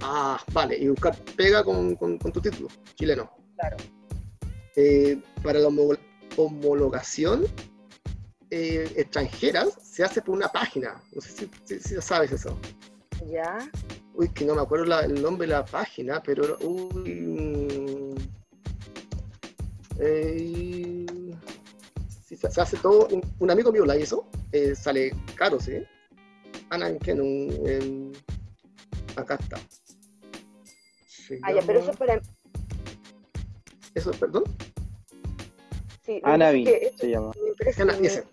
[SPEAKER 2] Ah, vale. Y buscar pega con, con- con tu título chileno.
[SPEAKER 11] Claro.
[SPEAKER 2] Eh, para la homo- homologación eh, extranjeras se hace por una página. No sé si, si- si sabes eso.
[SPEAKER 11] ¿Ya?
[SPEAKER 2] Uy, que no me acuerdo la- el nombre de la página, pero. Uy. eh, sí, se, se hace todo. Un, un amigo mío la hizo. eh, sale caro, ¿sí? Ana Kenun. en- acá está. Se
[SPEAKER 11] Ah, ya, pero eso es para
[SPEAKER 2] Eso, perdón.
[SPEAKER 11] Sí, que que esto
[SPEAKER 7] se llama.
[SPEAKER 11] me interesa,
[SPEAKER 2] Ana-
[SPEAKER 11] me-
[SPEAKER 2] ese.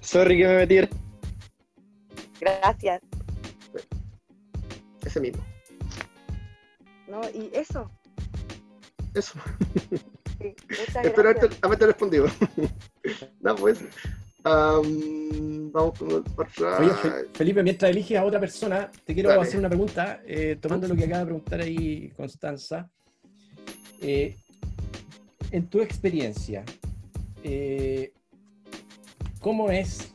[SPEAKER 7] Sorry que me metí.
[SPEAKER 11] Gracias.
[SPEAKER 2] Ese mismo.
[SPEAKER 11] ¿no? Y eso.
[SPEAKER 2] Eso.
[SPEAKER 11] Sí,
[SPEAKER 2] Espero haberte, haberte respondido. (laughs) no, pues. am, vamos con otra.
[SPEAKER 1] Oye, Fe- Felipe, mientras eliges a otra persona, te quiero
[SPEAKER 2] Dale.
[SPEAKER 1] hacer una pregunta, eh, tomando lo que acaba de preguntar ahí Constanza. Eh, en tu experiencia, eh, ¿cómo es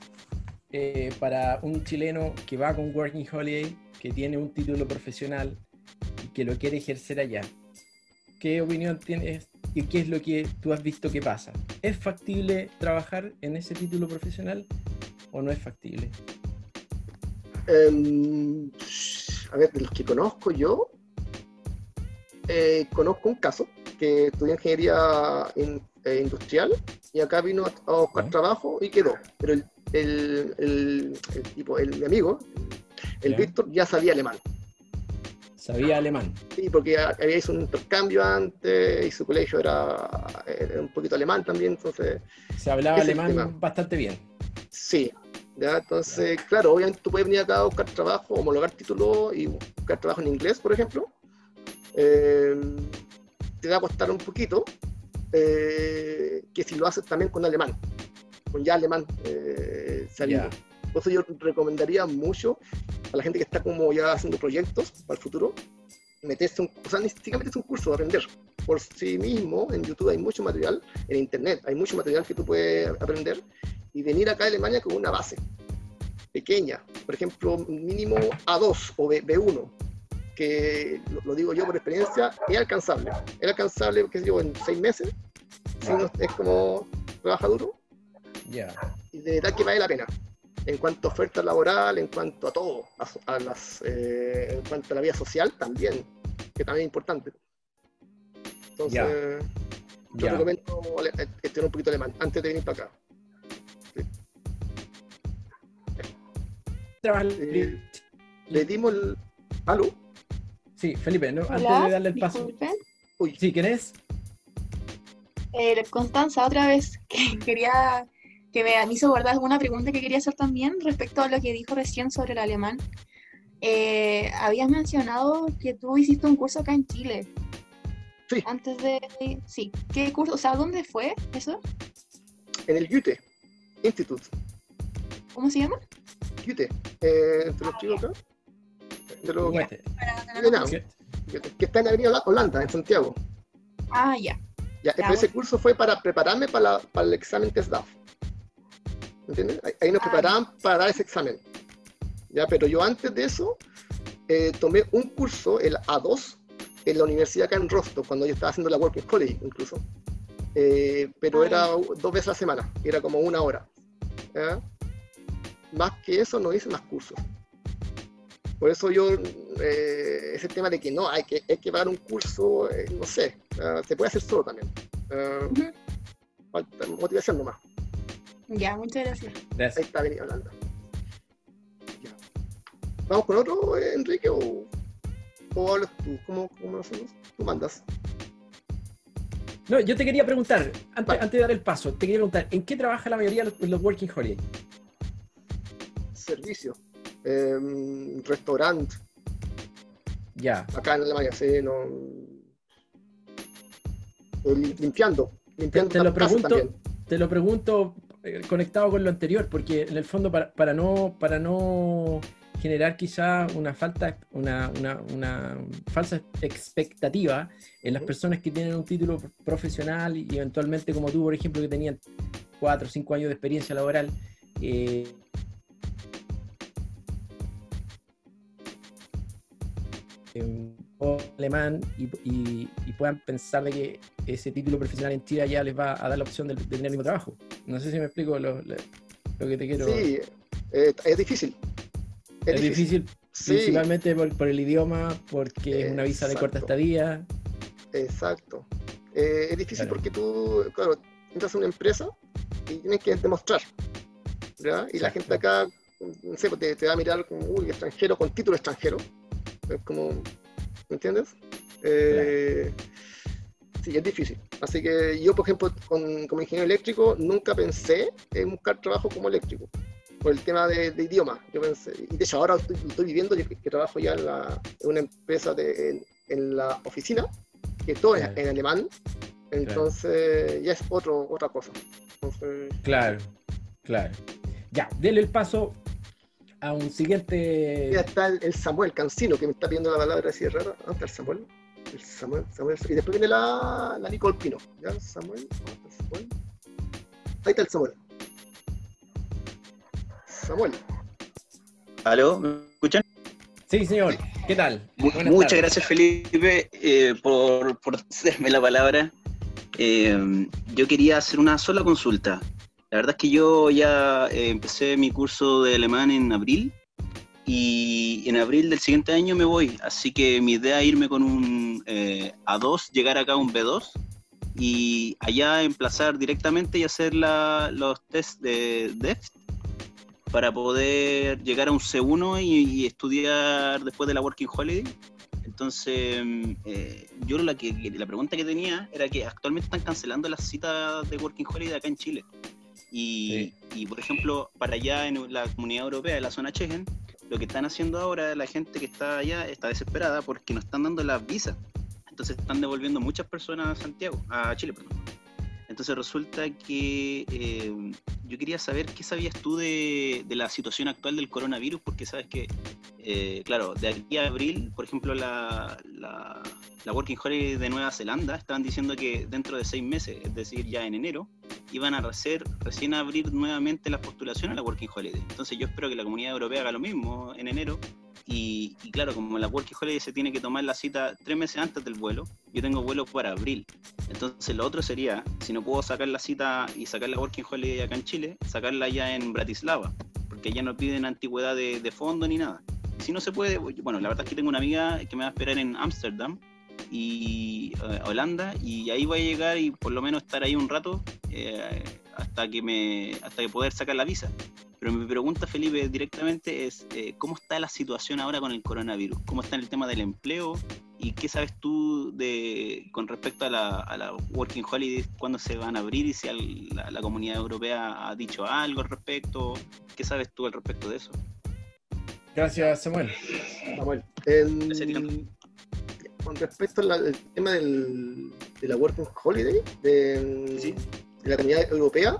[SPEAKER 1] eh, para un chileno que va con Working Holiday, que tiene un título profesional y que lo quiere ejercer allá? ¿Qué opinión tienes y qué es lo que tú has visto que pasa? ¿Es factible trabajar en ese título profesional o no es factible?
[SPEAKER 2] Em, a ver, de los que conozco yo, eh, conozco un caso que estudió ingeniería in- eh, industrial y acá vino a, a buscar trabajo y quedó. Pero el, el, el- el tipo, el, mi amigo, el
[SPEAKER 1] Ya.
[SPEAKER 2] Víctor, ya sabía alemán.
[SPEAKER 1] Sabía alemán.
[SPEAKER 2] Sí, porque había hecho un intercambio antes y su colegio era, era un poquito alemán también, entonces
[SPEAKER 1] Se hablaba alemán bastante bien.
[SPEAKER 2] Sí, ya, entonces, claro, obviamente tú puedes venir acá a buscar trabajo, homologar título y buscar trabajo en inglés, por ejemplo. Eh, te va a costar un poquito eh, que si lo haces también con alemán, con ya alemán eh, sabido.
[SPEAKER 1] Ya.
[SPEAKER 2] Por eso yo recomendaría mucho a la gente que está como ya haciendo proyectos para el futuro, meterse un, o sea, ni siquiera meterse un curso, aprender por sí mismo. En YouTube hay mucho material, en Internet hay mucho material que tú puedes aprender y venir acá a Alemania con una base pequeña, por ejemplo, mínimo A2 o B, 1 que lo, lo digo yo por experiencia, es alcanzable. Es alcanzable, qué sé yo, en seis meses, si uno es como trabaja duro,
[SPEAKER 1] Ya.
[SPEAKER 2] y de verdad que vale la pena. En cuanto a oferta laboral, en cuanto a todo, a, las, eh, en cuanto a la vida social también, que también es importante. Entonces, yo
[SPEAKER 1] Ya.
[SPEAKER 2] recomiendo eh, estudiar un poquito alemán antes de venir para acá. Eh, Le dimos el... ¿Aló?
[SPEAKER 1] Sí, Felipe, ¿no? antes de darle el paso.
[SPEAKER 5] disculpen.
[SPEAKER 2] Uy,
[SPEAKER 1] Sí, ¿quién es?
[SPEAKER 5] Eh, Constanza, otra vez, (laughs) que quería que me me hizo guardar una pregunta que quería hacer también respecto a lo que dijo recién sobre el alemán. Eh, habías mencionado que tú hiciste un curso acá en Chile.
[SPEAKER 2] Sí.
[SPEAKER 5] Antes de... Sí. ¿Qué curso? O sea, ¿dónde fue eso?
[SPEAKER 2] en el Goethe Institute.
[SPEAKER 5] ¿Cómo se llama?
[SPEAKER 2] Goethe. Eh, ¿Te lo escribo acá? Goethe, que está en Avenida Hola- Holanda, en Santiago.
[SPEAKER 5] Ah, ya.
[SPEAKER 2] Ya, pero
[SPEAKER 5] Ya,
[SPEAKER 2] ese
[SPEAKER 5] bueno.
[SPEAKER 2] curso fue para prepararme para, la- para el examen TESDAF. ¿Entiendes? Ahí- Ahí nos
[SPEAKER 5] Ah,
[SPEAKER 2] preparaban para dar ese examen. Ya, pero yo antes de eso eh, tomé un curso, el A2, en la universidad acá en Rostock, cuando yo estaba haciendo la Working Holiday incluso. Eh, pero
[SPEAKER 5] Ah,
[SPEAKER 2] era dos veces a la semana, era como una hora. ¿ya? Más que eso no hice más cursos. Por eso yo, eh, ese tema de que no, hay que, hay que pagar un curso, eh, no sé, ah, se puede hacer solo también. Ah,
[SPEAKER 5] Ujú.
[SPEAKER 2] falta motivación nomás.
[SPEAKER 5] Ya, muchas gracias.
[SPEAKER 2] Ahí
[SPEAKER 1] Gracias.
[SPEAKER 2] está Avenida Holanda. Ya. ¿Vamos con otro, eh, Enrique, o, o hablas tú? ¿Cómo, ¿Cómo lo hacemos? Tú mandas.
[SPEAKER 1] No, yo te quería preguntar, antes,
[SPEAKER 2] Vale.
[SPEAKER 1] antes de dar el paso, te quería preguntar, ¿en qué trabaja la mayoría de los, los Working Holiday?
[SPEAKER 2] Servicio. Em, restaurante,
[SPEAKER 1] Ya.
[SPEAKER 2] acá en Alemania, sí, no. Eh, lim- Limpiando. Limpiando
[SPEAKER 1] te lo
[SPEAKER 2] la casa
[SPEAKER 1] pregunto,
[SPEAKER 2] también.
[SPEAKER 1] te lo pregunto eh, conectado con lo anterior, porque en el fondo para, para no para no generar quizá una falta una, una, una falsa expectativa en las personas que tienen un título profesional y eventualmente como tú, por ejemplo, que tenían cuatro o cinco años de experiencia laboral, eh, alemán y, y- y puedan pensar de que ese título profesional en Chile ya les va a dar la opción de, de tener el mismo trabajo. No sé si me explico lo, lo- lo que te quiero.
[SPEAKER 2] Sí, eh, es difícil.
[SPEAKER 1] es difícil,
[SPEAKER 2] Sí,
[SPEAKER 1] principalmente por, por el idioma, porque es una visa de corta estadía.
[SPEAKER 2] exacto. Eh, es difícil
[SPEAKER 1] Claro.
[SPEAKER 2] porque tú, claro, entras a una empresa y tienes que demostrar. ¿ya? Y la gente acá, no sé, pues te, te va a mirar como, uy, extranjero, con título extranjero. Es como, ¿me entiendes? Eh, Sí, es difícil. Así que yo, por ejemplo, con- como ingeniero eléctrico, nunca pensé en buscar trabajo como eléctrico, por el tema de, de idioma. Yo pensé, y de hecho ahora estoy, estoy viviendo, yo que, que trabajo ya en, la- en una empresa de, en, en la oficina, que todo es
[SPEAKER 1] Claro.
[SPEAKER 2] en alemán, entonces ya es otro, otra cosa. Entonces,
[SPEAKER 1] Claro, claro. Ya, denle el paso a un siguiente.
[SPEAKER 2] ya está el, el Samuel Cancino, que me está pidiendo la palabra así de rara. ¿Dónde está el Samuel? El Samuel, Samuel. Y después viene la, la Nicole Pino. ¿Ya? Samuel, ¿dónde está el Samuel? Ahí está el Samuel. Samuel.
[SPEAKER 12] ¿Aló? ¿Me escuchan?
[SPEAKER 1] Sí, señor. ¿Qué tal?
[SPEAKER 12] Muchas
[SPEAKER 1] tardes.
[SPEAKER 12] gracias, Felipe, eh, por, por (laughs) hacerme la palabra. Eh, yo quería hacer una sola consulta. La verdad es que yo ya eh, empecé mi curso de alemán en abril y en abril del siguiente año me voy. Así que mi idea es irme con un eh, A2, llegar acá a un B2 y allá emplazar directamente y hacer los test de DEFT para poder llegar a un C1 y, y estudiar después de la Working Holiday. Entonces, mm, eh, yo la, que, la pregunta que tenía era que actualmente están cancelando las citas de Working Holiday acá en Chile. Y, y, por ejemplo, para allá en la comunidad europea, en la zona Schengen, lo que están haciendo ahora la gente que está allá está desesperada porque no están dando las visas. Entonces están devolviendo muchas personas a Santiago, a Chile, perdón. Entonces resulta que eh, yo quería saber qué sabías tú de, de la situación actual del coronavirus, porque sabes que, eh, claro, de aquí a abril, por ejemplo, la, la, Working Holiday de Nueva Zelanda estaban diciendo que dentro de seis meses, es decir, ya en enero, iban a recién abrir nuevamente las postulaciones a la Working Holiday. Entonces yo espero que la comunidad europea haga lo mismo en enero. Y, y claro, como la Working Holiday se tiene que tomar la cita tres meses antes del vuelo, yo tengo vuelo para abril. Entonces lo otro sería, si no puedo sacar la cita y sacar la Working Holiday acá en Chile, sacarla ya en Bratislava, porque allá no piden antigüedad de, de fondo ni nada. Si no se puede, bueno, la verdad es que tengo una amiga que me va a esperar en Ámsterdam y eh, Holanda y ahí voy a llegar y por lo menos estar ahí un rato eh, hasta que me hasta que poder sacar la visa. Pero mi pregunta, Felipe, directamente es eh, ¿cómo está la situación ahora con el coronavirus? ¿Cómo está en el tema del empleo? ¿Y qué sabes tú de con respecto a la, a la Working Holiday? ¿Cuándo se van a abrir? ¿Y si al- la, la comunidad europea ha dicho algo al respecto? ¿Qué sabes tú al respecto de eso?
[SPEAKER 1] Gracias, Samuel.
[SPEAKER 2] Samuel. En- con respecto al tema del, de la Working Holiday de, de la comunidad europea,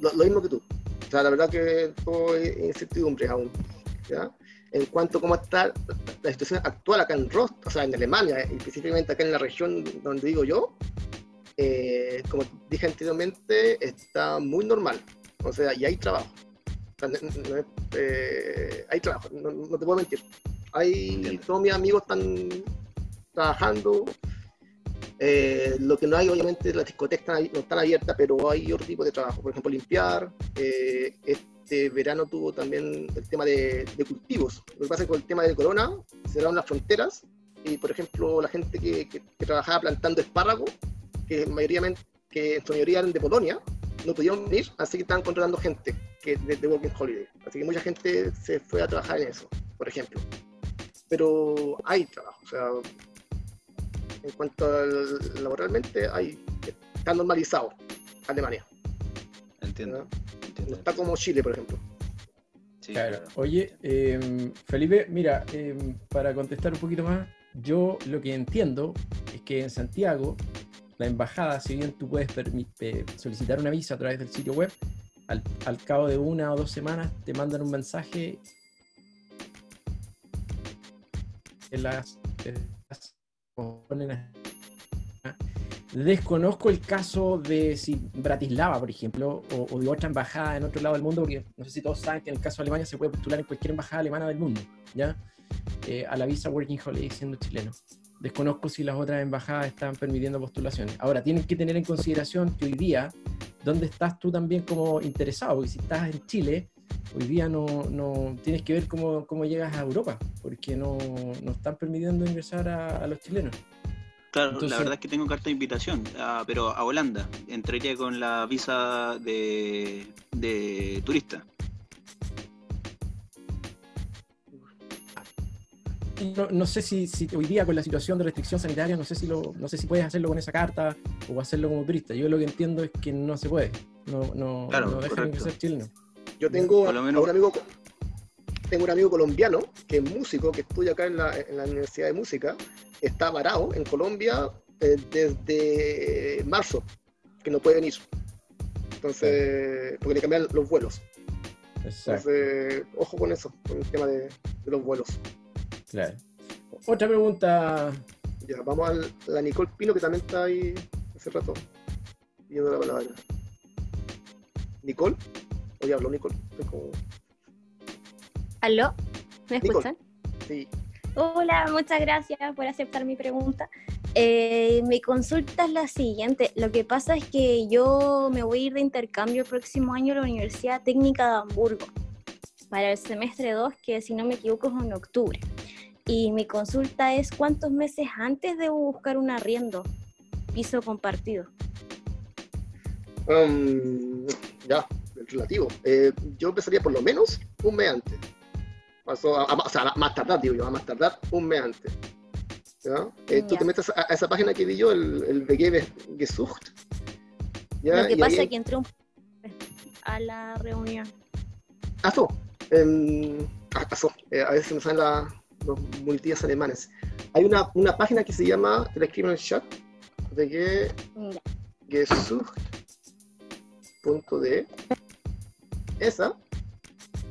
[SPEAKER 2] lo, lo mismo que tú. O sea, la verdad que todo es incertidumbre aún. ¿ya? En cuanto a cómo está la situación actual acá en Rost, o sea, en Alemania, y específicamente acá en la región donde digo yo, eh, como dije anteriormente, está muy normal. O sea, y hay trabajo. O sea, no- no es- eh, hay trabajo, no, no te puedo mentir. Hay, todos mis amigos están trabajando. Eh, lo que no hay, obviamente, las discotecas no están abiertas, pero hay otro tipo de trabajo. Por ejemplo, limpiar. Eh, este verano tuvo también el tema de, de cultivos. Lo que pasa es que con el tema del corona cerraron las fronteras y, por ejemplo, la gente que, que- que trabajaba plantando espárragos, que, mayoritariamente, que en su mayoría eran de Polonia, no pudieron venir, así que estaban contratando gente que, de, de Working Holiday. Así que mucha gente se fue a trabajar en eso, por ejemplo. Pero hay trabajo, o sea, en cuanto al laboralmente, hay, está normalizado Alemania.
[SPEAKER 12] Entiendo.
[SPEAKER 2] No está como Chile, por ejemplo.
[SPEAKER 1] Claro. Oye, eh, Felipe, mira, eh, para contestar un poquito más, yo lo que entiendo es que en Santiago, la embajada, si bien tú puedes eh, solicitar una visa a través del sitio web, al, al cabo de una o dos semanas te mandan un mensaje en las, en las- Desconozco el caso de si Bratislava, por ejemplo, o, o de otra embajada en otro lado del mundo, porque no sé si todos saben que en el caso de Alemania se puede postular en cualquier embajada alemana del mundo, ¿ya? Eh, a la visa Working Holiday siendo chileno. Desconozco si las otras embajadas están permitiendo postulaciones. Ahora, tienen que tener en consideración que hoy día, ¿dónde estás tú también como interesado? Porque si estás en Chile, hoy día no, no tienes que ver cómo, cómo llegas a Europa, porque no, no están permitiendo ingresar a, a los chilenos.
[SPEAKER 12] Claro,
[SPEAKER 1] Entonces-
[SPEAKER 12] la verdad es que tengo carta de invitación, ah, pero a Holanda. Entraría con la visa de, de turista.
[SPEAKER 1] no, no sé si, si hoy día con la situación de restricción sanitaria, no sé si lo, no sé si puedes hacerlo con esa carta o hacerlo como turista. Yo lo que entiendo es que no se puede. No, no,
[SPEAKER 12] Claro,
[SPEAKER 1] no dejan ser chileno.
[SPEAKER 2] Yo tengo a un amigo tengo un amigo colombiano que es músico, que estudia acá en la, en la Universidad de Música, está varado en Colombia eh, desde marzo, que no puede venir. Entonces, porque le cambian los vuelos.
[SPEAKER 1] Exacto.
[SPEAKER 2] Entonces, ojo con eso, con el tema de, de los vuelos.
[SPEAKER 1] Claro. Otra pregunta.
[SPEAKER 2] Ya, vamos a la Nicole Pino, que también está ahí hace rato pidiendo la palabra. ¿Nicole? Oye, habló Nicole. Como-
[SPEAKER 13] ¿Aló? ¿Me
[SPEAKER 2] Nicole.
[SPEAKER 13] escuchan?
[SPEAKER 2] Sí.
[SPEAKER 13] Hola, muchas gracias por aceptar mi pregunta. Eh, mi consulta es la siguiente. Lo que pasa es que yo me voy a ir de intercambio el próximo año a la Universidad Técnica de Hamburgo para el semestre 2, que si no me equivoco es en octubre. Y mi consulta es cuántos meses antes debo buscar un arriendo, piso compartido.
[SPEAKER 2] Um, ya, relativo. Eh, yo empezaría por lo menos un mes antes. Pasó a- a- o sea, a más tardar, digo yo, a más tardar un mes antes. ¿Ya? Eh, Tú te metes a, a esa página que vi yo, el, el BG Gesucht. ¿ya?
[SPEAKER 13] Lo que
[SPEAKER 2] Y
[SPEAKER 13] pasa
[SPEAKER 2] ahí-
[SPEAKER 13] es que entré un a la reunión.
[SPEAKER 2] Pasó. Em, ah, pasó. Eh, a veces me salen la- los multillas alemanes. Hay una, una página que se llama, te la escribo en el chat, de que
[SPEAKER 13] Ya.
[SPEAKER 2] gesucht.de. Esa.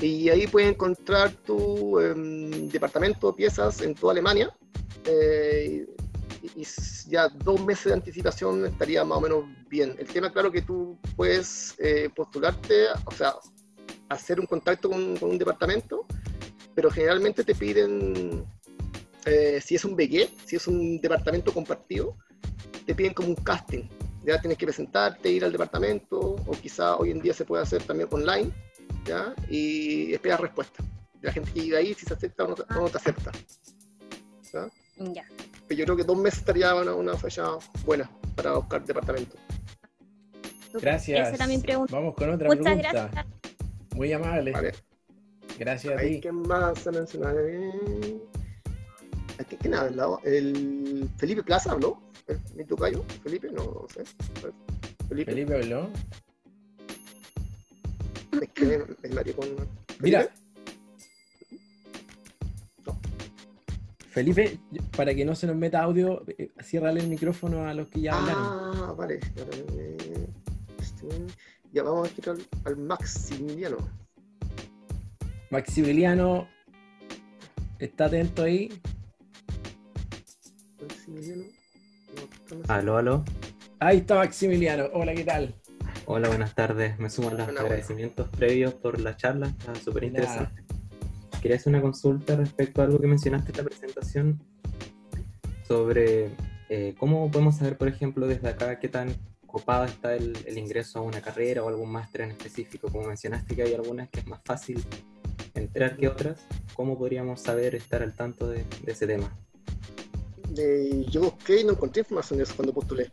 [SPEAKER 2] Y ahí puedes encontrar tu em, departamento, piezas en toda Alemania. Eh, y, ya dos meses de anticipación estaría más o menos bien. El tema, claro, que tú puedes eh, postularte, o sea, hacer un contacto con, un departamento, pero generalmente te piden, eh, si es un BG, si es un departamento compartido, te piden como un casting. Ya tienes que presentarte, ir al departamento, o quizá hoy en día se puede hacer también online, ¿ya? y esperar respuesta. La gente que llega ahí, si se acepta o no, o no te acepta. ¿ya?
[SPEAKER 13] Ya.
[SPEAKER 2] Pero yo creo que dos meses estaría una, una fecha buena para buscar departamento.
[SPEAKER 1] Gracias.
[SPEAKER 13] Esa era mi pregunta.
[SPEAKER 1] Vamos con otra
[SPEAKER 13] Muchas
[SPEAKER 1] pregunta.
[SPEAKER 13] gracias.
[SPEAKER 1] Muy amable.
[SPEAKER 2] Vale.
[SPEAKER 1] Gracias a
[SPEAKER 2] Ahí,
[SPEAKER 1] ti.
[SPEAKER 2] ¿Quién más se menciona? Eh, ¿Aquí quién ha hablado? ¿El Felipe Plaza habló? ¿El- ¿Mi tocayo? ¿Felipe? No, no sé. Felipe.
[SPEAKER 1] Felipe habló.
[SPEAKER 2] Es que me mareé con...
[SPEAKER 1] Mira. Felipe, para que no se nos meta audio, eh, ciérrale el micrófono a los que ya hablaron.
[SPEAKER 2] Ah, vale. Ya vamos a ir al, al Maximiliano.
[SPEAKER 1] Maximiliano, está atento ahí.
[SPEAKER 2] Maximiliano.
[SPEAKER 14] Aló, aló.
[SPEAKER 1] Ahí está Maximiliano. Hola, ¿qué tal?
[SPEAKER 14] Hola, buenas tardes. Me sumo a los
[SPEAKER 2] Hola,
[SPEAKER 14] agradecimientos previos por la charla. Está súper interesante. Quería hacer una consulta respecto a algo que mencionaste en la presentación sobre eh, cómo podemos saber, por ejemplo, desde acá qué tan copado está el, el ingreso a una carrera o algún máster en específico. Como mencionaste que hay algunas que es más fácil entrar que otras, ¿cómo podríamos saber estar al tanto de, de ese tema?
[SPEAKER 2] Eh, yo busqué y no encontré información de eso cuando postulé.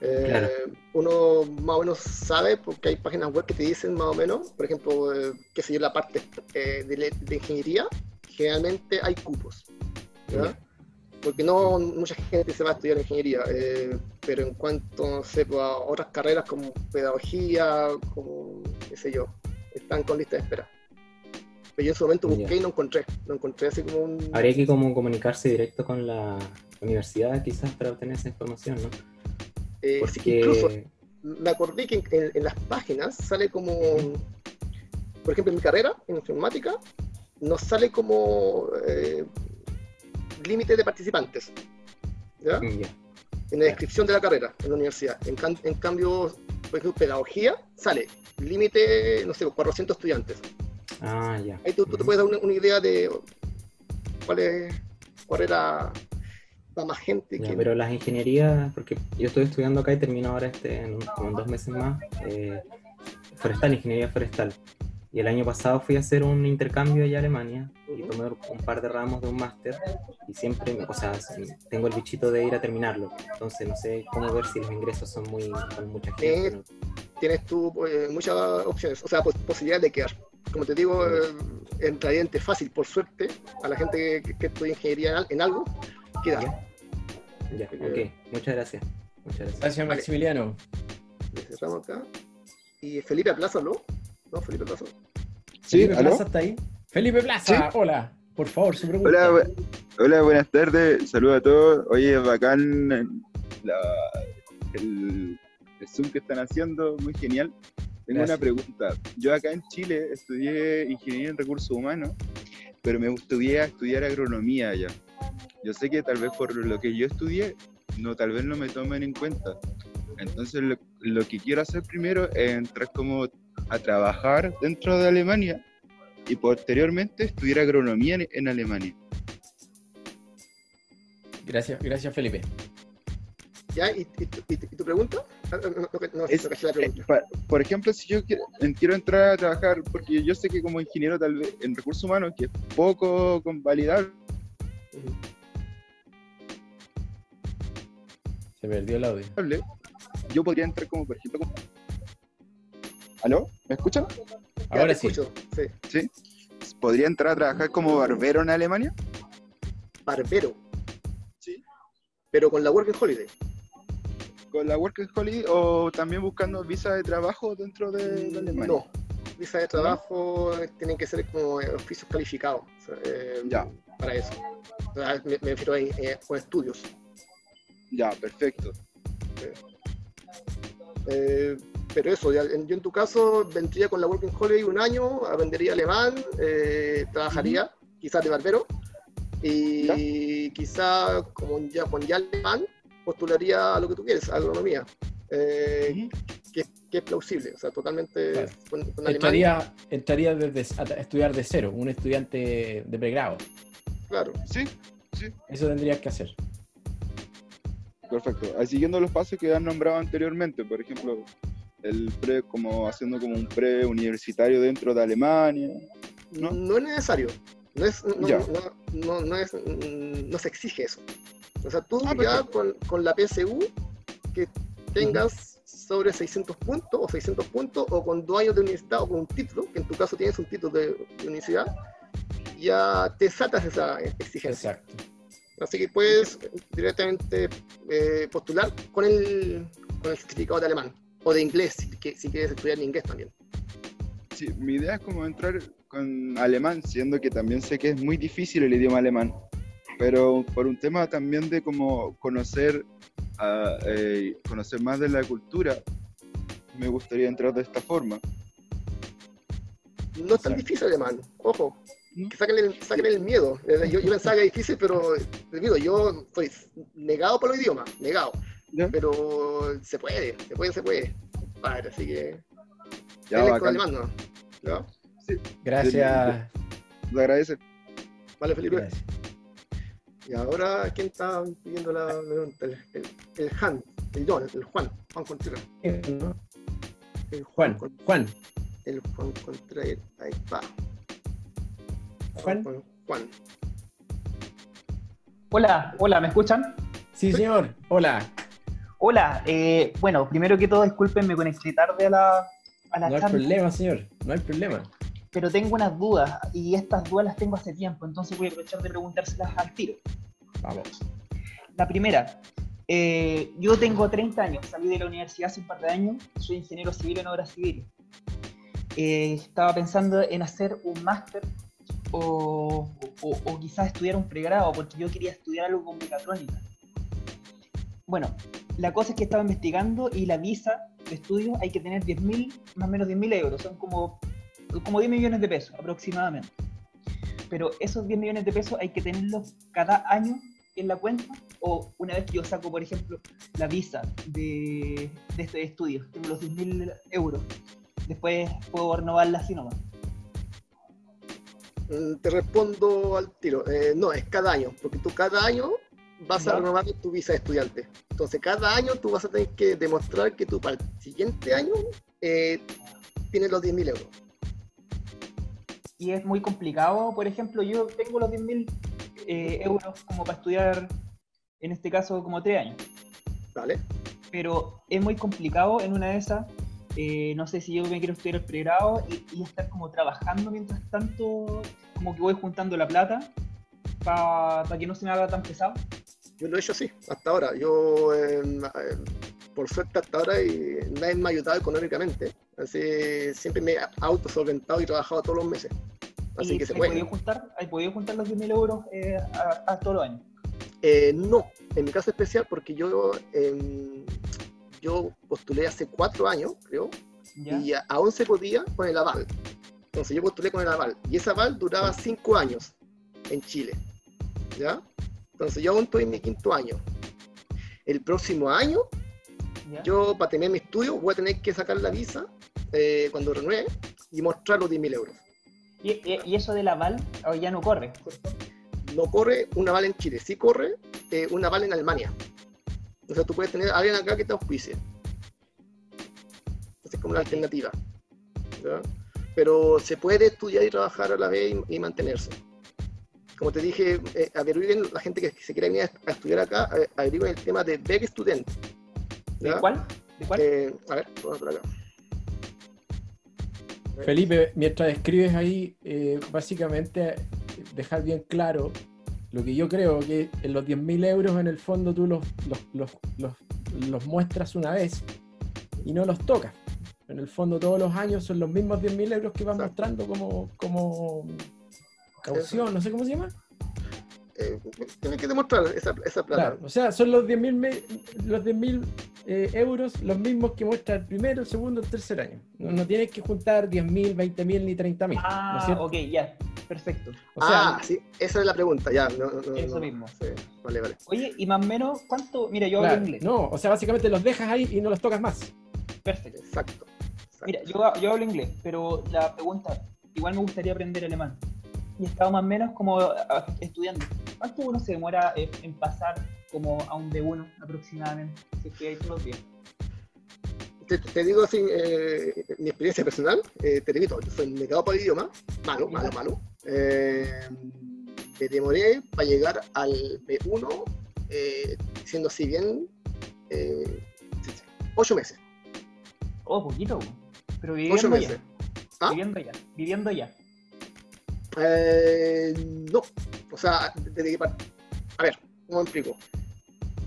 [SPEAKER 2] Eh,
[SPEAKER 14] Claro.
[SPEAKER 2] Uno más o menos sabe porque hay páginas web que te dicen más o menos, por ejemplo, eh, qué sé yo, la parte eh, de, de ingeniería, generalmente hay cupos. Ya. Porque no mucha gente se va a estudiar ingeniería, eh, pero en cuanto no sé, pues, a otras carreras como pedagogía, como qué sé yo, están con lista de espera. Pero yo en su momento busqué y no encontré, no encontré así como un...
[SPEAKER 14] Habría que como comunicarse directo con la universidad quizás para obtener esa información, ¿no?
[SPEAKER 2] Eh,
[SPEAKER 14] Porque
[SPEAKER 2] incluso me acordé que en, en las páginas sale como, por ejemplo, en mi carrera, en informática, nos sale como eh, límite de participantes. ¿ya?
[SPEAKER 14] ya.
[SPEAKER 2] En la descripción de la carrera en la universidad. En, can- en cambio, por ejemplo, pedagogía sale límite, no sé, 400 estudiantes.
[SPEAKER 14] Ah, ya.
[SPEAKER 2] Ahí tú, tú te puedes dar una, una idea de cuál es, cuál era la más gente
[SPEAKER 14] Ya,
[SPEAKER 2] que...
[SPEAKER 14] pero las ingenierías, porque yo estoy estudiando acá y termino ahora este, en, como en dos meses más, eh, forestal, ingeniería forestal. Y el año pasado fui a hacer un intercambio allá a Alemania y tomé un par de ramos de un máster y siempre, o sea, tengo el bichito de ir a terminarlo. Entonces no sé cómo ver si los ingresos son muy, con mucha gente.
[SPEAKER 2] Eh,
[SPEAKER 14] ¿no?
[SPEAKER 2] tienes tú eh, muchas opciones, o sea, pos- posibilidades de quedar. Como te digo, eh, entradiente fácil, por suerte, a la gente que, que estudia ingeniería en, al- en algo, queda.
[SPEAKER 14] Ya, ok. Muchas gracias. Muchas gracias.
[SPEAKER 1] Gracias, Maximiliano.
[SPEAKER 2] Le cerramos acá. Y Felipe Plaza, ¿no? ¿No, Felipe Plaza?
[SPEAKER 1] Felipe
[SPEAKER 15] ¿aló?
[SPEAKER 1] Plaza está ahí. Felipe Plaza, hola. Por favor, su pregunta.
[SPEAKER 15] Hola, bu- hola, buenas tardes. Saludos a todos. Oye, bacán la- el, el Zoom que están haciendo, muy genial. Tengo
[SPEAKER 1] Gracias.
[SPEAKER 15] una pregunta. Yo acá en Chile estudié ingeniería en recursos humanos, pero me gustaría estudiar agronomía allá. Yo sé que tal vez por lo que yo estudié, no, tal vez no me tomen en cuenta. Entonces lo, lo que quiero hacer primero es entrar como a trabajar dentro de Alemania y posteriormente estudiar agronomía en, en Alemania.
[SPEAKER 1] Gracias, gracias, Felipe.
[SPEAKER 2] ¿Ya? ¿Y, y, tu- y tu- y tu pregunta? No, no, no, no,
[SPEAKER 15] Es-
[SPEAKER 2] no caché la pregunta.
[SPEAKER 15] pa- por ejemplo, si yo quiero, en- quiero entrar a trabajar, porque yo sé que como ingeniero tal vez en recursos humanos, que es poco convalidable,
[SPEAKER 1] Se perdió el audio.
[SPEAKER 15] yo podría entrar como, por ejemplo, como... ¿Aló? ¿Me escuchan?
[SPEAKER 1] Ahora sí.
[SPEAKER 15] ¿Sí? ¿Podría entrar a trabajar como barbero en Alemania?
[SPEAKER 2] Barbero.
[SPEAKER 15] Sí.
[SPEAKER 2] Pero con la Working Holiday.
[SPEAKER 15] ¿Con la Working Holiday o también buscando visa de trabajo dentro de, de Alemania?
[SPEAKER 2] No. Visa de trabajo eh, tienen que ser como eh, oficios calificados. eh, Para eso. O sea, me, me refiero a eh, con estudios.
[SPEAKER 15] Ya, perfecto.
[SPEAKER 2] Eh, pero eso, ya, en- yo en tu caso vendría con la Working Holiday un año, aprendería alemán, trabajaría, quizás de barbero, y quizá como ya con ya alemán, postularía a lo que tú quieres, a agronomía, eh, que, que es plausible, o sea, totalmente con, con.
[SPEAKER 1] Entraría, entraría desde, a estudiar de cero, un estudiante de pregrado.
[SPEAKER 2] Claro.
[SPEAKER 15] Sí, sí.
[SPEAKER 1] Eso tendrías que hacer.
[SPEAKER 15] Perfecto. Siguiendo los pasos que han nombrado anteriormente, por ejemplo, el pre, como haciendo como un pre universitario dentro de Alemania.
[SPEAKER 2] ¿no? es necesario. No, es, no, no, no, no es, no se exige eso. O sea, tú
[SPEAKER 15] Ah,
[SPEAKER 2] ya con, con la PSU que tengas sobre 600 puntos o 600 puntos o con dos años de universidad o con un título, que en tu caso tienes un título de, de universidad, ya te saltas esa exigencia.
[SPEAKER 1] Exacto.
[SPEAKER 2] Así que puedes directamente eh, postular con el, con el certificado de alemán o de inglés, si, que- si quieres estudiar en inglés también.
[SPEAKER 15] Sí, mi idea es como entrar con alemán, siendo que también sé que es muy difícil el idioma alemán, pero por un tema también de como conocer, a- eh, conocer más de la cultura, me gustaría entrar de esta forma.
[SPEAKER 2] No es tan difícil alemán, ojo. Que saquen el, saquen el miedo. Yo, yo pensaba que era difícil, pero repito, yo soy negado por los idiomas, negado. Pero se puede, se puede, se puede. Padre, así que.
[SPEAKER 15] Ya,
[SPEAKER 2] alemán, ¿no? ¿Ya?
[SPEAKER 1] Gracias.
[SPEAKER 15] Lo agradece.
[SPEAKER 2] Vale, Felipe.
[SPEAKER 1] Gracias.
[SPEAKER 2] Y ahora, ¿quién está pidiendo la pregunta? El, el, el Han, el Juan, Juan Contreras. El
[SPEAKER 1] Juan, Juan.
[SPEAKER 2] El Juan Contreras, ahí va.
[SPEAKER 1] Juan.
[SPEAKER 2] Juan.
[SPEAKER 16] Hola, hola, ¿me escuchan?
[SPEAKER 1] Sí, señor. Hola.
[SPEAKER 16] Hola, eh, bueno, primero que todo, disculpen, me conecté tarde a la, a la
[SPEAKER 1] No hay problema, señor. No hay problema.
[SPEAKER 16] Pero tengo unas dudas y estas dudas las tengo hace tiempo, entonces voy a aprovechar de preguntárselas al tiro.
[SPEAKER 1] Vamos.
[SPEAKER 16] La primera, eh, yo tengo 30 años, salí de la universidad hace un par de años, soy ingeniero civil en obras civiles. Eh, estaba pensando en hacer un máster o, o- o quizás estudiar un pregrado, porque yo quería estudiar algo con mecatrónica. Bueno, la cosa es que estaba investigando y la visa de estudio hay que tener 10.000, más o menos 10.000 euros, son como, como 10 millones de pesos aproximadamente. Pero esos 10 millones de pesos hay que tenerlos cada año en la cuenta o una vez que yo saco, por ejemplo, la visa de, de este estudio, tengo los 10.000 euros, después puedo renovarla así nomás.
[SPEAKER 2] Mm, Te respondo al tiro. Eh, no, es cada año, porque tú cada año vas a renovar tu visa de estudiante. Entonces, cada año tú vas a tener que demostrar que tú para el siguiente año eh, tienes los 10.000 euros.
[SPEAKER 16] Y es muy complicado. Por ejemplo, yo tengo los 10.000 eh, euros como para estudiar, en este caso, como tres años.
[SPEAKER 2] Vale.
[SPEAKER 16] Pero es muy complicado en una de esas eh, no sé si yo me quiero estudiar el pregrado y, y estar como trabajando mientras tanto, como que voy juntando la plata para que no se me haga tan pesado.
[SPEAKER 2] Yo lo he hecho así, hasta ahora. Yo, eh, eh, por suerte, hasta ahora y nadie me ha ayudado económicamente. Así, siempre me he autosolventado y trabajado todos los meses. Así
[SPEAKER 16] ¿Y
[SPEAKER 2] que se
[SPEAKER 16] ¿Has
[SPEAKER 2] puede.
[SPEAKER 16] podido juntar, has podido juntar los 10.000 euros eh, a, a todos los años?
[SPEAKER 2] Eh, no, en mi caso especial, porque yo, em, yo postulé hace cuatro años, creo,
[SPEAKER 16] ¿Ya?
[SPEAKER 2] y a- aún se podía con el aval. Entonces yo postulé con el aval, y ese aval duraba cinco años en Chile. ¿Ya? Entonces yo aún estoy en mi quinto año. El próximo año,
[SPEAKER 16] ¿Ya?
[SPEAKER 2] yo para tener mi estudio voy a tener que sacar la visa eh, cuando renueve y mostrar los 10.000 euros.
[SPEAKER 16] ¿Y, y- eso del aval oh, ya no corre?
[SPEAKER 2] no corre un aval en Chile, sí corre eh, un aval en Alemania. O sea, tú puedes tener a alguien acá que te auspicie. Esa es como la alternativa. ¿ya? Pero se puede estudiar y trabajar a la vez y, y mantenerse. Como te dije, eh, averigüen la gente que se quiere venir a, a estudiar acá, eh, averigüen el tema de Beg Student.
[SPEAKER 16] ¿De cuál? ¿De cuál?
[SPEAKER 2] Eh, a ver, vamos por acá.
[SPEAKER 1] Felipe, mientras escribes ahí, eh, básicamente dejar bien claro lo que yo creo que en los 10.000 euros en el fondo tú los, los, los, los- muestras una vez y no los tocas. En el fondo todos los años son los mismos 10.000 euros que vas mostrando como, como caución, no sé cómo se llama.
[SPEAKER 2] Eh, tienes que demostrar esa, esa plata.
[SPEAKER 1] Claro, o sea, son los 10.000 me- los 10.000 eh, euros los mismos que muestra el primero, el segundo, el tercer año. No, no tienes que juntar 10.000, 20.000 ni 30.000. ¿no es
[SPEAKER 16] Ah, ok, ya, perfecto.
[SPEAKER 1] O sea,
[SPEAKER 2] ah, sí, esa es la pregunta, ya. No,
[SPEAKER 16] Eso
[SPEAKER 2] no,
[SPEAKER 16] mismo.
[SPEAKER 2] sí, vale, vale.
[SPEAKER 16] Oye, y más o menos, ¿cuánto? Mira, yo
[SPEAKER 1] claro,
[SPEAKER 16] hablo inglés.
[SPEAKER 1] no, o sea, básicamente los dejas ahí y no los tocas más.
[SPEAKER 16] Perfecto.
[SPEAKER 2] Exacto.
[SPEAKER 16] Mira, yo, yo hablo inglés, pero la pregunta, igual me gustaría aprender alemán. Y he estado más o menos como ah, estudiando. ¿Cuánto uno se demora eh, en pasar como a un B1 aproximadamente? Si es que hay todos los días.
[SPEAKER 2] te, te digo así, eh, mi experiencia personal, eh, te repito, yo soy negado para el idioma, malo, malo, malo. Eh, me demoré para llegar al B1, eh, siendo así bien, eh, ocho meses.
[SPEAKER 16] Oh, poquito, po. pero
[SPEAKER 2] Ocho
[SPEAKER 16] viviendo
[SPEAKER 2] meses.
[SPEAKER 16] ya.
[SPEAKER 2] ¿Ah?
[SPEAKER 16] Viviendo ya. Viviendo ya.
[SPEAKER 2] Eh, no, o sea, desde que part- A ver, ¿cómo me explico?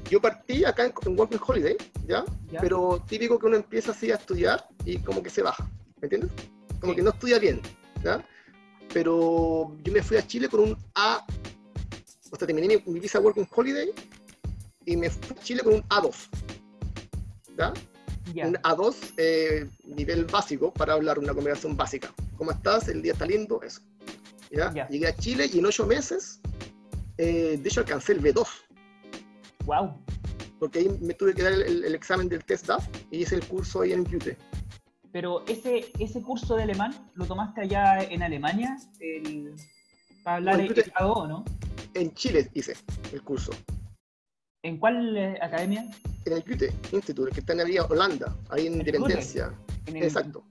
[SPEAKER 2] Yo partí acá en, en Working Holiday, ¿ya?
[SPEAKER 16] Ya.
[SPEAKER 2] Pero típico que uno empieza así a estudiar y como que se baja, ¿me entiendes? Como que no estudia bien, ¿ya? Pero yo me fui a Chile con un A, o sea, terminé mi, mi visa Working Holiday y me fui a Chile con un A2, ¿ya?
[SPEAKER 16] Ya.
[SPEAKER 2] Un A2, eh, nivel básico para hablar una conversación básica. ¿Cómo estás? El día está lindo, eso. ¿Ya? Llegué a Chile y en ocho meses, eh, de hecho alcancé el B2.
[SPEAKER 16] Wow.
[SPEAKER 2] Porque ahí me tuve que dar el, examen del test DAF y hice el curso ahí en UTE.
[SPEAKER 16] Pero ese, ese curso de alemán, ¿lo tomaste allá en Alemania? El, para hablar
[SPEAKER 2] No,
[SPEAKER 16] el
[SPEAKER 2] yo te-
[SPEAKER 16] A2, ¿no?
[SPEAKER 2] En Chile hice el curso.
[SPEAKER 16] ¿En cuál eh, academia?
[SPEAKER 2] En el UTE Institute, que está en la Holanda, ahí en
[SPEAKER 16] ¿El
[SPEAKER 2] Independencia.
[SPEAKER 16] En el-
[SPEAKER 2] Exacto.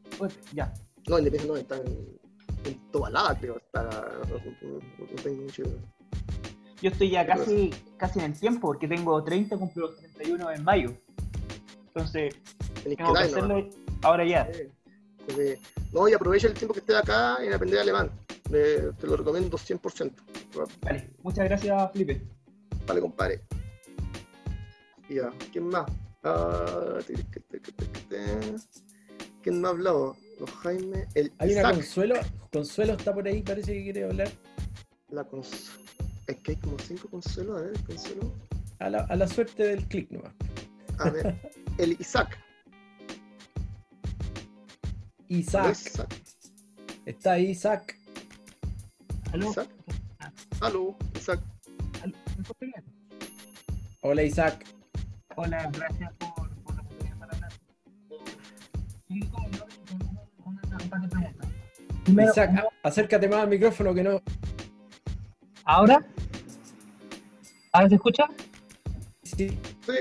[SPEAKER 16] Ya.
[SPEAKER 2] No, Independencia no, está en, en Tobalaba, creo. Está, no, tengo mucho.
[SPEAKER 16] Yo estoy ya casi, casi en el tiempo, porque tengo 30, cumplo los 31 en mayo. Entonces,
[SPEAKER 2] Tenés
[SPEAKER 16] tengo que
[SPEAKER 2] que
[SPEAKER 16] hacerlo ahora ya.
[SPEAKER 2] Entonces, no, y aprovecha el tiempo que estés acá en aprender alemán. Eh, te lo recomiendo 100%.
[SPEAKER 16] Vale, muchas gracias, Felipe.
[SPEAKER 2] Vale, compadre. Y Ya, ¿quién más? Ah. ¿Quién me ha hablado? Los Jaime, el
[SPEAKER 1] Hay una
[SPEAKER 2] Isaac.
[SPEAKER 1] Consuelo, Consuelo está por ahí, parece que quiere hablar.
[SPEAKER 2] La cons... Es que hay como cinco consuelos, a ver, consuelo.
[SPEAKER 1] A la, a la suerte del clic nomás.
[SPEAKER 2] A ver, (laughs) el Isaac.
[SPEAKER 1] Isaac.
[SPEAKER 2] Isaac.
[SPEAKER 1] Está ahí Isaac.
[SPEAKER 16] ¿Aló?
[SPEAKER 2] Isaac. Aló, Isaac.
[SPEAKER 1] Hola Isaac.
[SPEAKER 17] Hola, gracias por, por la oportunidad para hablar. Y como yo, una, una, un par de preguntas. Primero,
[SPEAKER 1] Isaac, a- acércate más al micrófono que no.
[SPEAKER 17] ¿Ahora? ¿Ahora se escucha?
[SPEAKER 1] Sí.
[SPEAKER 2] Sí.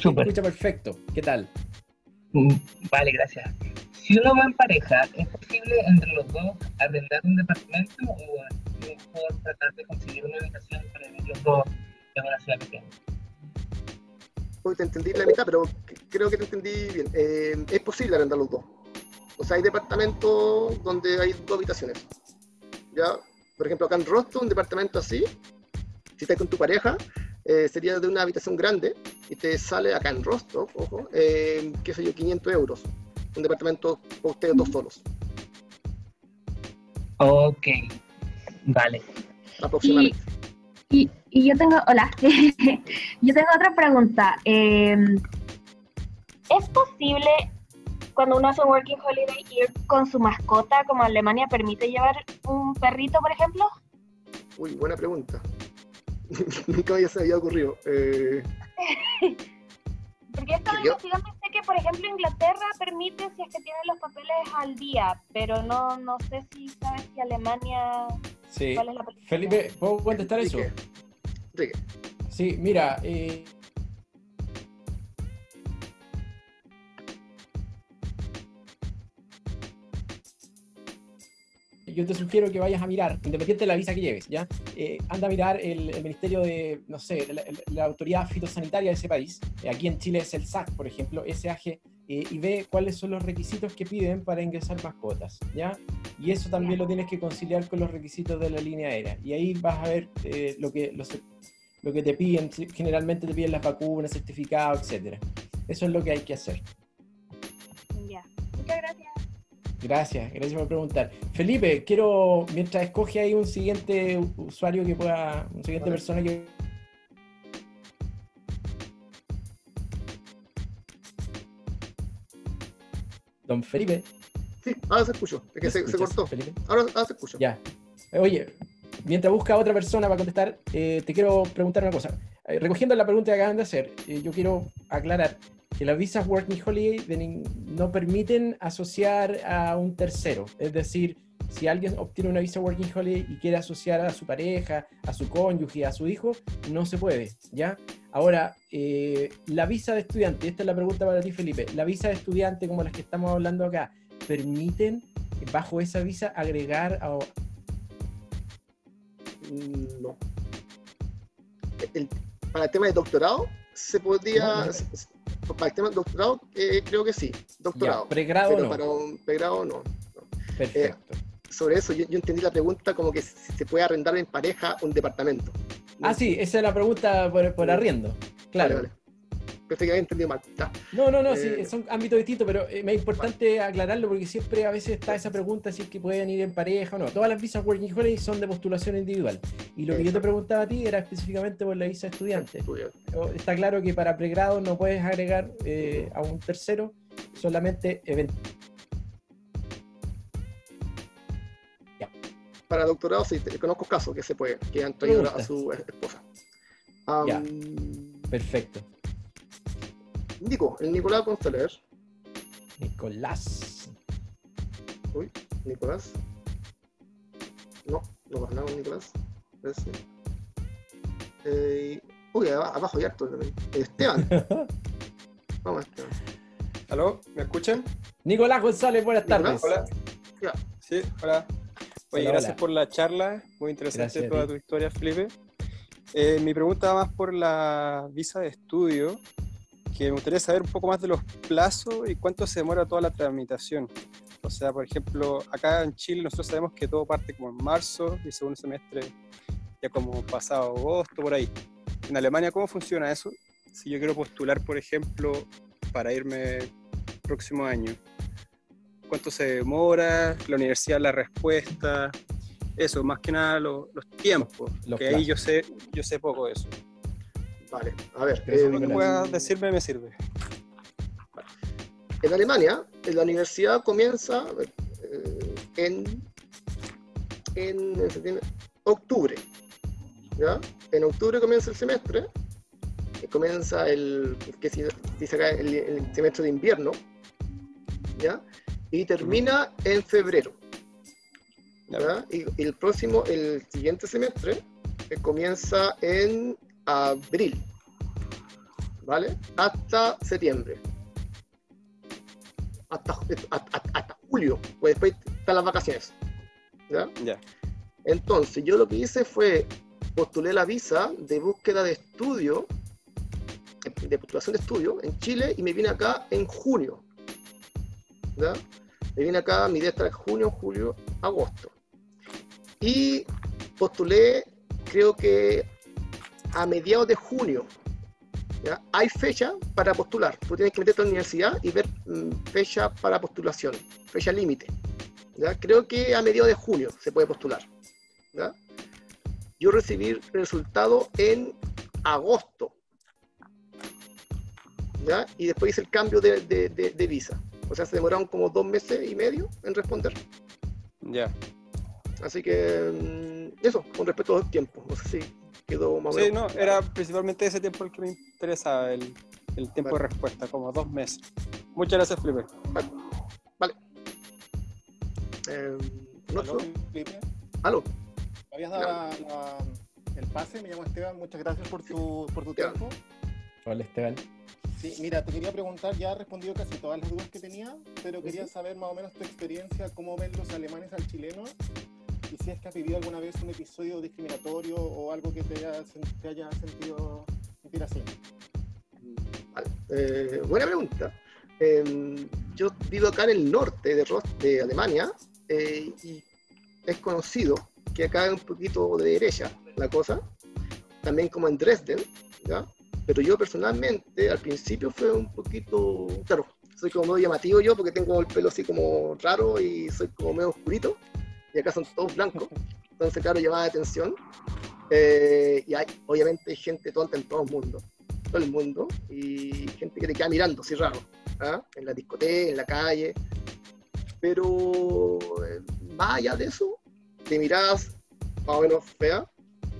[SPEAKER 17] Súper.
[SPEAKER 1] Se escucha perfecto. ¿Qué tal?
[SPEAKER 17] Mm, Vale, gracias. Si uno va en pareja, ¿es posible entre los dos arrendar un departamento o es mejor tratar de conseguir una habitación para vivir los dos en una ciudad pequeña?
[SPEAKER 2] Uy, te entendí la mitad, pero creo que te entendí bien. Eh, es posible arrendar los dos. O sea, hay departamentos donde hay dos habitaciones. ¿Ya? Por ejemplo, acá en Rosto, un departamento así, si estás con tu pareja, eh, sería de una habitación grande y te sale acá en Rosto, ojo, eh, qué sé yo, 500 euros. Un departamento para ustedes dos solos,
[SPEAKER 17] Ok, vale.
[SPEAKER 2] aproximadamente.
[SPEAKER 18] Y, y yo tengo, hola, (laughs) yo tengo otra pregunta. Eh, ¿Es posible cuando uno hace un working holiday ir con su mascota, como Alemania permite llevar un perrito, por ejemplo?
[SPEAKER 2] Uy, buena pregunta. (laughs) Nunca había se me había ocurrido. Eh, (laughs)
[SPEAKER 18] Porque he estado
[SPEAKER 2] Yo-
[SPEAKER 18] investigando y sé que, por ejemplo, Inglaterra permite si es que tiene los papeles al día, pero no, no sé si sabes si Alemania...
[SPEAKER 1] Sí.
[SPEAKER 18] ¿Cuál es la?
[SPEAKER 1] Felipe, ¿puedo contestar eso?
[SPEAKER 2] Enrique.
[SPEAKER 1] Sí, mira, eh, yo te sugiero que vayas a mirar, independiente de la visa que lleves, ¿ya? Eh, anda a mirar el, Ministerio de, no sé, la, la autoridad fitosanitaria de ese país. Eh, aquí en Chile es el SAC, por ejemplo, SAG, eh, y ve cuáles son los requisitos que piden para ingresar mascotas, ¿ya? Y eso también lo tienes que conciliar con los requisitos de la línea aérea. Y ahí vas a ver eh, lo, que, lo que te piden. Generalmente te piden las vacunas, certificados, etc. Eso es lo que hay que hacer.
[SPEAKER 18] Ya. Muchas gracias.
[SPEAKER 1] Gracias, gracias por preguntar. Felipe, quiero, mientras escoge ahí un siguiente usuario que pueda, una siguiente persona que... Don Felipe.
[SPEAKER 2] Sí, ahora se escuchó. Es que
[SPEAKER 1] ¿Me
[SPEAKER 2] se, cortó.
[SPEAKER 1] Felipe?
[SPEAKER 2] Ahora, ahora se escuchó.
[SPEAKER 1] Ya. Oye, mientras busca otra persona para contestar, eh, te quiero preguntar una cosa. Eh, recogiendo la pregunta que acaban de hacer, eh, yo quiero aclarar que las visas Working Holiday no permiten asociar a un tercero. Es decir, si alguien obtiene una visa Working Holiday y quiere asociar a su pareja, a su cónyuge, a su hijo, no se puede, ¿ya? Ahora, eh, la visa de estudiante, esta es la pregunta para ti, Felipe, la visa de estudiante como las que estamos hablando acá, ¿permiten bajo esa visa agregar a,
[SPEAKER 2] Mm, No. Para el tema de doctorado, se.
[SPEAKER 1] No, no.
[SPEAKER 2] s- Para el tema de doctorado, eh, creo que sí. Doctorado.
[SPEAKER 1] Ya, pregrado
[SPEAKER 2] pero
[SPEAKER 1] no.
[SPEAKER 2] para un pregrado no.
[SPEAKER 1] Perfecto.
[SPEAKER 2] sobre eso, yo, yo entendí la pregunta como que si se puede arrendar en pareja un departamento.
[SPEAKER 1] Ah, sí, esa es la pregunta por, por arriendo. Claro.
[SPEAKER 2] Vale, vale. Pensé que había entendido mal. Ya.
[SPEAKER 1] No, no, no,
[SPEAKER 2] Eh,
[SPEAKER 1] sí, son ámbitos distintos, pero eh, me es importante aclararlo porque siempre a veces está esa pregunta si es que pueden ir en pareja o no. Todas las visas Working Holiday son de postulación individual. Y lo que yo te preguntaba a ti era específicamente por la visa estudiante. O- Está claro que para pregrado no puedes agregar eh, a un tercero, solamente event-
[SPEAKER 2] Para doctorado, sí, te- conozco casos que se puede, que han traído a su esposa.
[SPEAKER 1] Ya. Perfecto.
[SPEAKER 2] Nico, el Nicolás González.
[SPEAKER 1] Nicolás.
[SPEAKER 2] Uy, Nicolás. No, no pasa nada con Nicolás. Eh, uy, aba- abajo hay harto también. Esteban. (laughs) Vamos, Esteban.
[SPEAKER 19] ¿Aló? ¿Me escuchan?
[SPEAKER 1] Nicolás González, buenas tardes.
[SPEAKER 19] Hola. Sí, hola. Oye,
[SPEAKER 1] Hola,
[SPEAKER 19] gracias
[SPEAKER 1] hola.
[SPEAKER 19] por la charla. Muy interesante
[SPEAKER 1] Gracias
[SPEAKER 19] toda tu historia, Felipe. Eh, mi pregunta va más por la visa de estudio, que me gustaría saber un poco más de los plazos y cuánto se demora toda la tramitación. O sea, por ejemplo, acá en Chile nosotros sabemos que todo parte como en marzo y segundo semestre ya como pasado agosto, por ahí. En Alemania, ¿cómo funciona eso? Si yo quiero postular, por ejemplo, para irme próximo año, ¿cuánto se demora? La universidad, la respuesta, eso, más que nada lo- los tiempos,
[SPEAKER 2] los
[SPEAKER 19] que ahí yo sé, yo sé poco de eso.
[SPEAKER 2] Vale, a ver. Eh,
[SPEAKER 19] lo que puedas decirme me sirve.
[SPEAKER 2] En Alemania, la universidad comienza eh, en, en octubre. ¿ya? En octubre comienza el semestre. y comienza el, que se dice acá, el, el semestre de invierno. ¿ya? Y termina en febrero. ¿ya? Y, y el próximo, el siguiente semestre, eh, comienza en abril. ¿Vale? Hasta septiembre hasta, hasta, hasta julio, pues después están las vacaciones. ¿ya?
[SPEAKER 19] Ya.
[SPEAKER 2] Entonces, yo lo que hice fue postulé la visa de búsqueda de estudio, de de postulación de estudio en Chile y me vine acá en junio. ¿ya? Me vine acá, mi idea está en junio, julio, agosto. Y postulé, creo que a mediados de junio. ¿ya? Hay fecha para postular. Tú tienes que meterte a la universidad y ver mm, fecha para postulación, fecha límite. Creo que a mediados de junio se puede postular. ¿ya? Yo recibí el resultado en agosto. ¿ya? Y después hice el cambio de, de- de- de visa. O sea, se demoraron como dos meses y medio en responder.
[SPEAKER 19] Ya.
[SPEAKER 2] Así que mm, eso, con respecto al tiempo. No sé si quedó más o
[SPEAKER 19] Sí,
[SPEAKER 2] menos.
[SPEAKER 19] no, era principalmente ese tiempo el que me interesaba, el, el tiempo de respuesta, como dos meses. Muchas gracias, Felipe.
[SPEAKER 2] Vale. Eh, ¿no?
[SPEAKER 20] ¿Aló, Felipe?
[SPEAKER 2] ¿Aló?
[SPEAKER 20] Me habías dado la- la- el pase, me llamo Esteban, muchas gracias por tu, por tu tiempo.
[SPEAKER 1] Hola Esteban.
[SPEAKER 20] Sí, mira, te quería preguntar, ya has respondido casi todas las dudas que tenía, pero quería saber más o menos tu experiencia, cómo ven los alemanes al chileno, y si es que has vivido alguna vez un episodio discriminatorio o algo que te haya, te haya sentido sentir así.
[SPEAKER 2] Vale. Eh, buena pregunta. Eh, yo vivo acá en el norte de, Ros- de Alemania eh, y es conocido que acá es un poquito de derecha la cosa, también como en Dresden, ¿ya? Pero yo personalmente al principio fue un poquito, claro, soy como medio llamativo yo porque tengo el pelo así como raro y soy como medio oscurito y acá son todos blancos, entonces claro, llamaba la atención. Eh, y hay, obviamente gente tonta en todo el mundo, todo el mundo, y gente que te queda mirando, así raro, ¿ah? en la discoteca, en la calle, pero eh, más allá de eso, de miradas más o menos feas,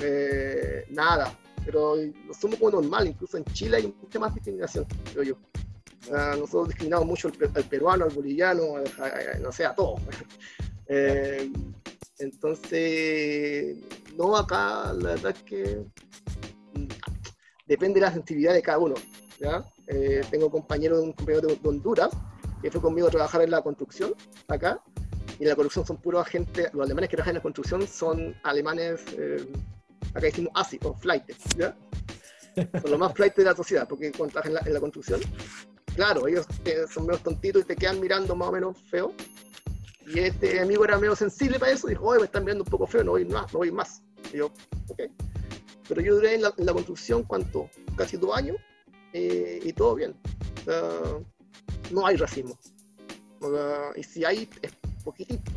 [SPEAKER 2] eh, nada, pero somos como normal, incluso en Chile hay mucha más discriminación, creo yo. Ah, nosotros discriminamos mucho al, pe- al peruano, al boliviano, no sé, a todos. Eh, entonces, no, acá la verdad es que mm, depende de la sensibilidad de cada uno. ¿ya? Eh, tengo compañeros, un compañero de, Honduras que fue conmigo a trabajar en la construcción acá, y en la construcción son puros agentes, los alemanes que trabajan en la construcción son alemanes, eh, acá decimos ASI, o flight, ¿ya? Son los más flight de la sociedad, porque cuando trabajan en la, en la construcción, claro, ellos eh, son menos tontitos y te quedan mirando más o menos feo, y este amigo era medio sensible para eso, dijo, oye, me están mirando un poco feo, no voy más, no voy más. Y yo, ok. Pero yo duré en la, en la construcción, ¿cuánto? Casi dos años, eh, y todo bien. O sea, no hay racismo. O sea, y si hay, es poquitito,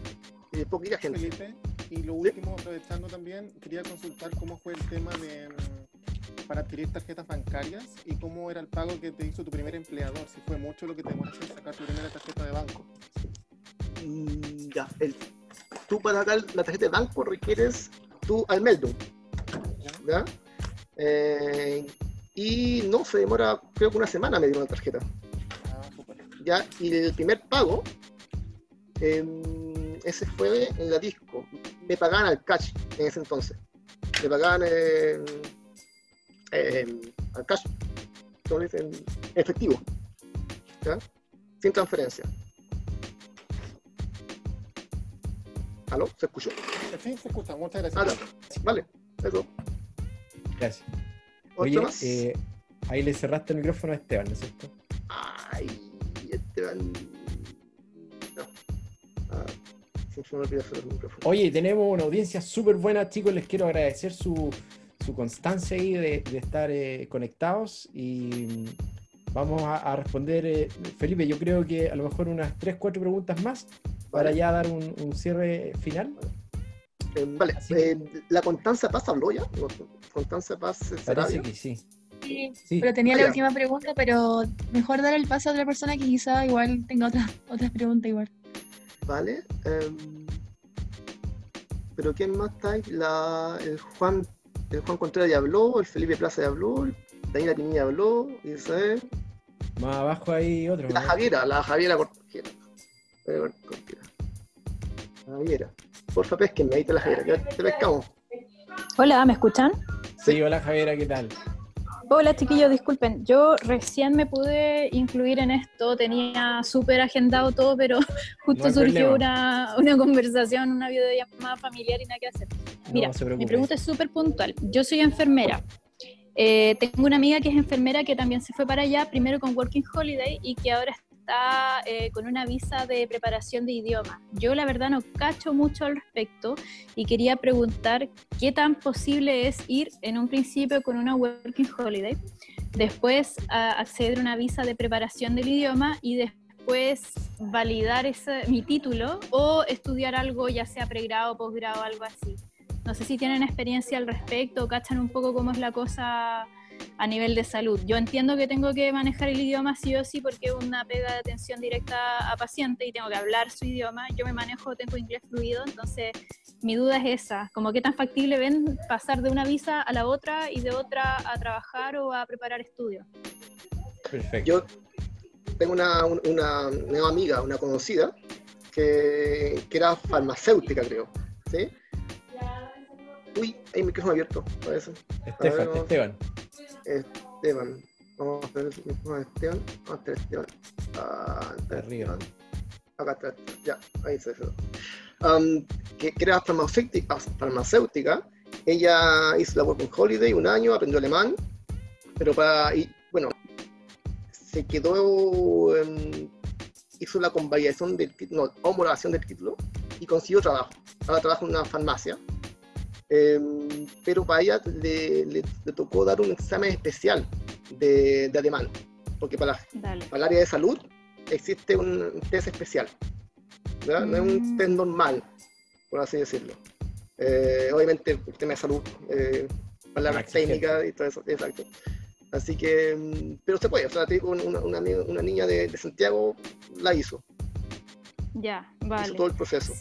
[SPEAKER 2] de poquita gente.
[SPEAKER 20] Felipe, y lo último, aprovechando también, quería consultar cómo fue el tema de mm, para adquirir tarjetas bancarias y cómo era el pago que te hizo tu primer empleador, si fue mucho lo que te demoraste en sacar tu primera tarjeta de banco.
[SPEAKER 2] Mm, ya, el, tú para sacar la tarjeta de banco requieres tú al Meldum. ¿ya? Eh, y no se demora, creo que una semana me dieron la tarjeta. Ya, y el primer pago, em, ese fue en la disco. Me pagaban al cash en ese entonces. Me pagaban em, em, al cash, efectivo. ¿ya? Sin transferencia. ¿Aló? ¿Se escuchó?
[SPEAKER 20] Sí, se escucha, muchas
[SPEAKER 2] Ah,
[SPEAKER 20] gracias.
[SPEAKER 2] ya. Vale, eso.
[SPEAKER 1] Gracias.
[SPEAKER 2] ¿Otro
[SPEAKER 1] Oye,
[SPEAKER 2] más?
[SPEAKER 1] eh, ahí le cerraste el micrófono a Esteban, ¿no es cierto?
[SPEAKER 2] Ay, Esteban. No. Ah.
[SPEAKER 1] Oye, tenemos una audiencia súper buena, chicos. Les quiero agradecer su, su constancia ahí de, de estar eh, conectados y vamos a, a responder. eh, Felipe, yo creo que a lo mejor unas 3, 4 preguntas más para
[SPEAKER 2] Vale.
[SPEAKER 1] ya dar un, un cierre final.
[SPEAKER 2] Eh, vale, eh, ¿la Constanza Paz habló ya? ¿Constanza Paz
[SPEAKER 1] Parece que sí.
[SPEAKER 5] Sí,
[SPEAKER 1] Sí.
[SPEAKER 5] pero tenía
[SPEAKER 2] Ah,
[SPEAKER 5] la
[SPEAKER 2] ya.
[SPEAKER 5] última pregunta, pero mejor dar el paso a otra persona que quizá igual tenga otras otras preguntas igual.
[SPEAKER 2] Vale. em, ¿Pero quién más está ahí? La, el, Juan, el Juan Contreras ya habló, el Felipe Plaza ya habló, el Daniela Pinilla habló, Israel.
[SPEAKER 1] Más abajo hay otro.
[SPEAKER 2] La
[SPEAKER 1] ¿no?
[SPEAKER 2] Javiera, la Javiera Cortijera. Cortijera. Javiera. Porfa, pesquenme, ahí está la Javiera. Ya te pescamos.
[SPEAKER 21] Hola, ¿me escuchan?
[SPEAKER 1] Sí, hola Javiera, ¿qué tal?
[SPEAKER 21] Hola chiquillos, disculpen, yo recién me pude incluir en esto, tenía súper agendado todo, pero (laughs) justo
[SPEAKER 1] No
[SPEAKER 21] surgió una, una conversación, una videollamada familiar y nada que hacer. Mira, mi pregunta es súper puntual. Yo soy enfermera Eh, tengo una amiga que es enfermera que también se fue para allá, primero con Working Holiday y que ahora está eh, con una visa de preparación de idioma. Yo la verdad no cacho mucho al respecto y quería preguntar qué tan posible es ir en un principio con una Working Holiday, después a acceder a una visa de preparación del idioma y después validar ese, mi título o estudiar algo ya sea pregrado, posgrado, algo así. No sé si tienen experiencia al respecto, cachan un poco cómo es la cosa a nivel de salud. Yo entiendo que tengo que manejar el idioma sí o sí porque es una pega de atención directa a paciente y tengo que hablar su idioma. Yo me manejo, tengo inglés fluido, entonces mi duda es esa, como qué tan factible ven pasar de una visa a la otra y de otra a trabajar o a preparar estudios.
[SPEAKER 1] Perfecto.
[SPEAKER 2] Yo tengo una, un- una nueva amiga, una conocida, que, que era farmacéutica, creo. ¿sí? Uy, hay micrófono abierto, parece.
[SPEAKER 1] Estefan,
[SPEAKER 2] ver,
[SPEAKER 1] Esteban.
[SPEAKER 2] Esteban. Vamos a ver el micrófono de Esteban. Vamos a ver Esteban. Ah, está
[SPEAKER 1] Arriba.
[SPEAKER 2] Acá está, Esteban. ya, ahí se ve. Um, que, que era farmacéutica, farmacéutica. Ella hizo la Working Holiday un año, aprendió alemán, pero para, y, bueno, se quedó, em, hizo la convalidación del título, no, homologación del título y consiguió trabajo. Ahora trabaja en una farmacia. Em, pero para ella le, le- le tocó dar un examen especial de, de alemán, porque para, el área de salud existe un test especial, ¿verdad? no es un test normal, por así decirlo. Eh, obviamente el tema de salud, eh, palabras técnicas y todo eso, exacto. Así que, mm, pero se puede, o sea, te digo, una, una, una niña de, de Santiago la hizo,
[SPEAKER 21] Ya,
[SPEAKER 2] hizo
[SPEAKER 21] vale.
[SPEAKER 2] todo el proceso.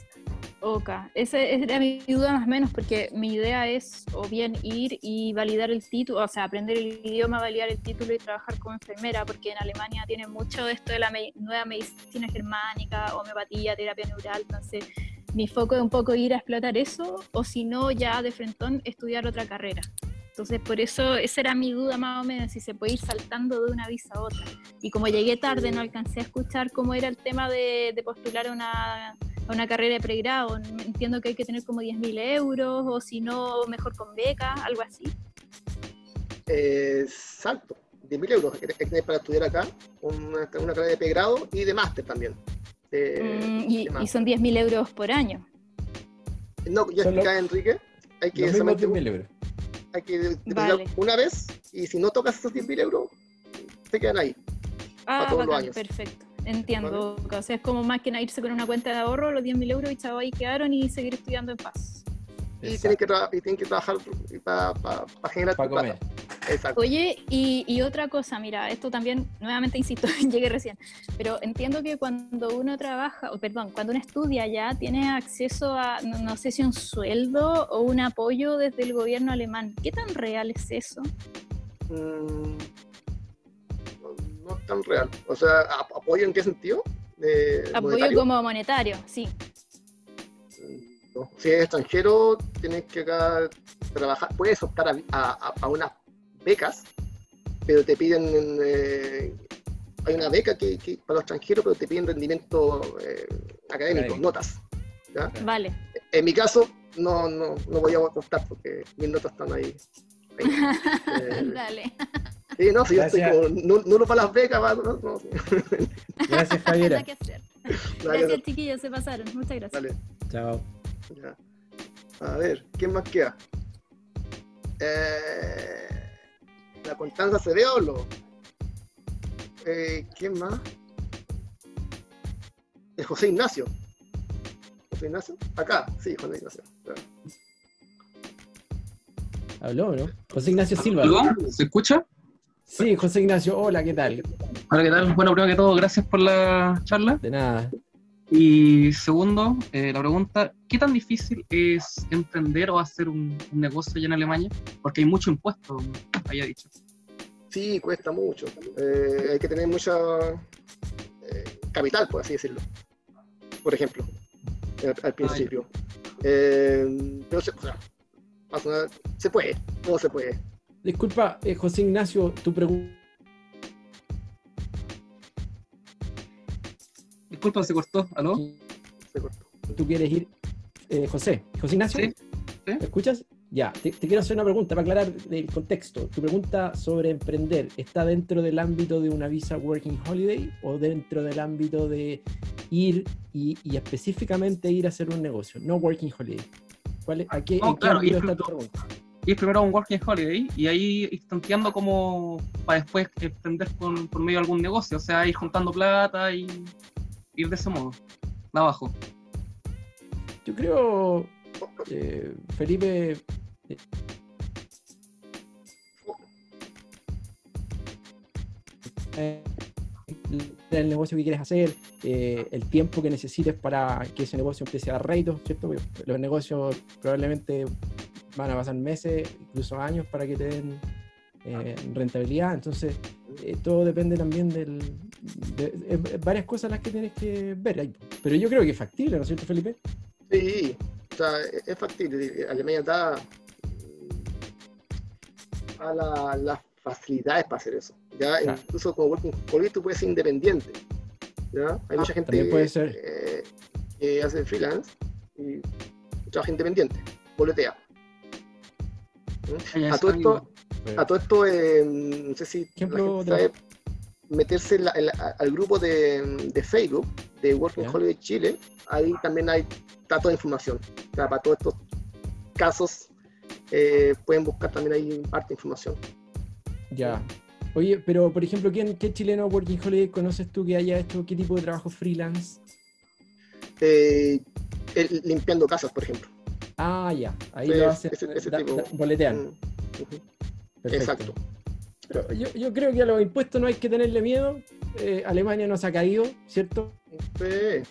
[SPEAKER 21] Ok, esa era mi duda más o menos, porque mi idea es o bien ir y validar el título, o sea, aprender el idioma, validar el título y trabajar como enfermera, porque en Alemania tienen mucho esto de la nueva medicina germánica, homeopatía, terapia neural, entonces mi foco es un poco ir a explotar eso, o si no, ya de frentón estudiar otra carrera. Entonces, por eso, esa era mi duda más o menos, si se puede ir saltando de una visa a otra. Y como llegué tarde, no alcancé a escuchar cómo era el tema de, de postular una, a una carrera de pregrado. Entiendo que hay que tener como 10.000 euros, o si no, mejor con beca, algo así.
[SPEAKER 2] Exacto, 10.000 euros que hay que tener para estudiar acá, una, una carrera de pregrado y de máster también. de-
[SPEAKER 21] Mm, y,
[SPEAKER 2] de
[SPEAKER 21] y son 10.000 euros por año.
[SPEAKER 2] No, ya explica Enrique, hay que,
[SPEAKER 1] Los mismos
[SPEAKER 2] solamente-
[SPEAKER 1] 10.000 euros.
[SPEAKER 2] hay que
[SPEAKER 21] Vale.
[SPEAKER 2] una vez y si no tocas esos 10.000 euros, se quedan ahí.
[SPEAKER 21] Ah,
[SPEAKER 2] todos los años.
[SPEAKER 21] perfecto. Entiendo. O sea, es como más que nada irse con una cuenta de ahorro, los 10.000 euros y chavo, ahí quedaron y seguir estudiando en paz.
[SPEAKER 2] Y tienen, que y tienen que trabajar para generar
[SPEAKER 1] Para
[SPEAKER 2] tu plata. Exacto.
[SPEAKER 21] Oye, y, y otra cosa, mira, esto también, nuevamente insisto, (laughs) llegué recién, pero entiendo que cuando uno trabaja, o perdón, cuando uno estudia ya, tiene acceso a, no, no sé si un sueldo o un apoyo desde el gobierno alemán. ¿Qué tan real es eso?
[SPEAKER 2] Mm, no, es tan real. O sea, ¿ap- ¿apoyo en qué sentido? De
[SPEAKER 21] Apoyo
[SPEAKER 2] monetario.
[SPEAKER 21] como monetario, sí.
[SPEAKER 2] No. Si eres extranjero, tienes que acá trabajar. Puedes optar a, a- a- unas becas, pero te piden. eh, hay una beca que, que para los extranjeros, pero te piden rendimiento eh, académico,
[SPEAKER 1] Académico.
[SPEAKER 2] notas. ¿ya?
[SPEAKER 21] Vale.
[SPEAKER 2] En mi caso, no, no, no voy a optar porque mis notas están ahí. (laughs) ahí. Eh,
[SPEAKER 21] Dale.
[SPEAKER 2] Sí, no, si yo estoy
[SPEAKER 1] Gracias.
[SPEAKER 2] como nu- nulo para las becas, va, no, no. (laughs)
[SPEAKER 1] Gracias, Javiera.
[SPEAKER 21] Que hacer. (laughs) Gracias, chiquillos, se pasaron. Muchas gracias.
[SPEAKER 2] Dale.
[SPEAKER 1] Chao.
[SPEAKER 2] Ya. A ver, ¿quién más queda? Eh, la Constanza Cereolo. Eh, ¿Quién más? El José Ignacio. ¿José Ignacio? Acá, sí, José Ignacio.
[SPEAKER 1] ¿Habló no? José Ignacio Silva.
[SPEAKER 22] ¿Aló? ¿Se escucha?
[SPEAKER 1] Sí, José Ignacio, hola, ¿qué tal?
[SPEAKER 22] Hola, ¿qué tal? Bueno, primero que todo, gracias por la charla.
[SPEAKER 1] De nada.
[SPEAKER 22] Y segundo, eh, la pregunta, ¿qué tan difícil es emprender o hacer un, un negocio allá en Alemania? Porque hay mucho impuesto, había dicho.
[SPEAKER 2] Sí, cuesta mucho. Eh, hay que tener mucha eh, capital, por así decirlo. Por ejemplo, al, al principio. Eh, pero se, o sea, va a sonar- se puede, todo se puede.
[SPEAKER 1] Disculpa, eh, José Ignacio, tu pregunta.
[SPEAKER 22] Disculpa, se cortó. ¿Aló?
[SPEAKER 2] Se cortó.
[SPEAKER 1] ¿Tú quieres ir? Eh, José, José Ignacio,
[SPEAKER 22] Sí, sí.
[SPEAKER 1] ¿me escuchas? Ya, te, te quiero hacer una pregunta para aclarar el contexto. ¿Tu pregunta sobre emprender está dentro del ámbito de una visa Working Holiday o dentro del ámbito de ir y, y específicamente ir a hacer un negocio, no Working Holiday? ¿Cuál es- a qué,
[SPEAKER 22] No,
[SPEAKER 1] ¿En qué
[SPEAKER 22] claro,
[SPEAKER 1] ámbito
[SPEAKER 22] es
[SPEAKER 1] está tu pregunta?
[SPEAKER 22] Y es primero un working holiday y ahí ir tanteando como para después emprender con, por medio de algún negocio, o sea, ir juntando plata y ir de ese modo, de abajo.
[SPEAKER 1] Yo creo, eh, Felipe, eh, eh, el negocio que quieres hacer, el tiempo que necesites para que ese negocio empiece a dar réditos, ¿cierto? Los negocios probablemente van a pasar meses, incluso años para que te den eh, rentabilidad, entonces eh, todo depende también del, de, varias cosas las que tienes que ver. Pero yo creo que es factible, ¿no es cierto, Felipe?
[SPEAKER 2] Sí, o sea, es factible. Alemania da a la- las facilidades para hacer eso. ¿ya?
[SPEAKER 1] Claro.
[SPEAKER 2] Incluso como Working Holiday tú puedes ser independiente. ¿ya? Hay mucha gente
[SPEAKER 1] también puede ser.
[SPEAKER 2] eh, que hace freelance y trabaja independiente, boletea. A todo esto, a todo esto eh, no sé si la
[SPEAKER 1] Ejemplo
[SPEAKER 2] gente
[SPEAKER 1] de-
[SPEAKER 2] sabe meterse en la- en la- al grupo de, de Facebook de Working
[SPEAKER 1] Ya.
[SPEAKER 2] Holiday Chile, ahí también hay toda la información. O sea, para todos estos casos eh, pueden buscar también ahí parte de información.
[SPEAKER 1] Ya. Oye, pero por ejemplo, ¿quién, ¿qué chileno Working Holiday conoces tú que haya hecho qué tipo de trabajo freelance?
[SPEAKER 2] Eh, el- limpiando casas, por ejemplo.
[SPEAKER 1] Ah, ya. Ahí lo hacen,
[SPEAKER 2] ese- ese
[SPEAKER 1] da-
[SPEAKER 2] tipo.
[SPEAKER 1] da- boletean.
[SPEAKER 2] Mm. Exacto.
[SPEAKER 1] Pero yo, yo creo que a los impuestos no hay que tenerle miedo. Eh, Alemania nos ha caído, ¿cierto?
[SPEAKER 2] Sí.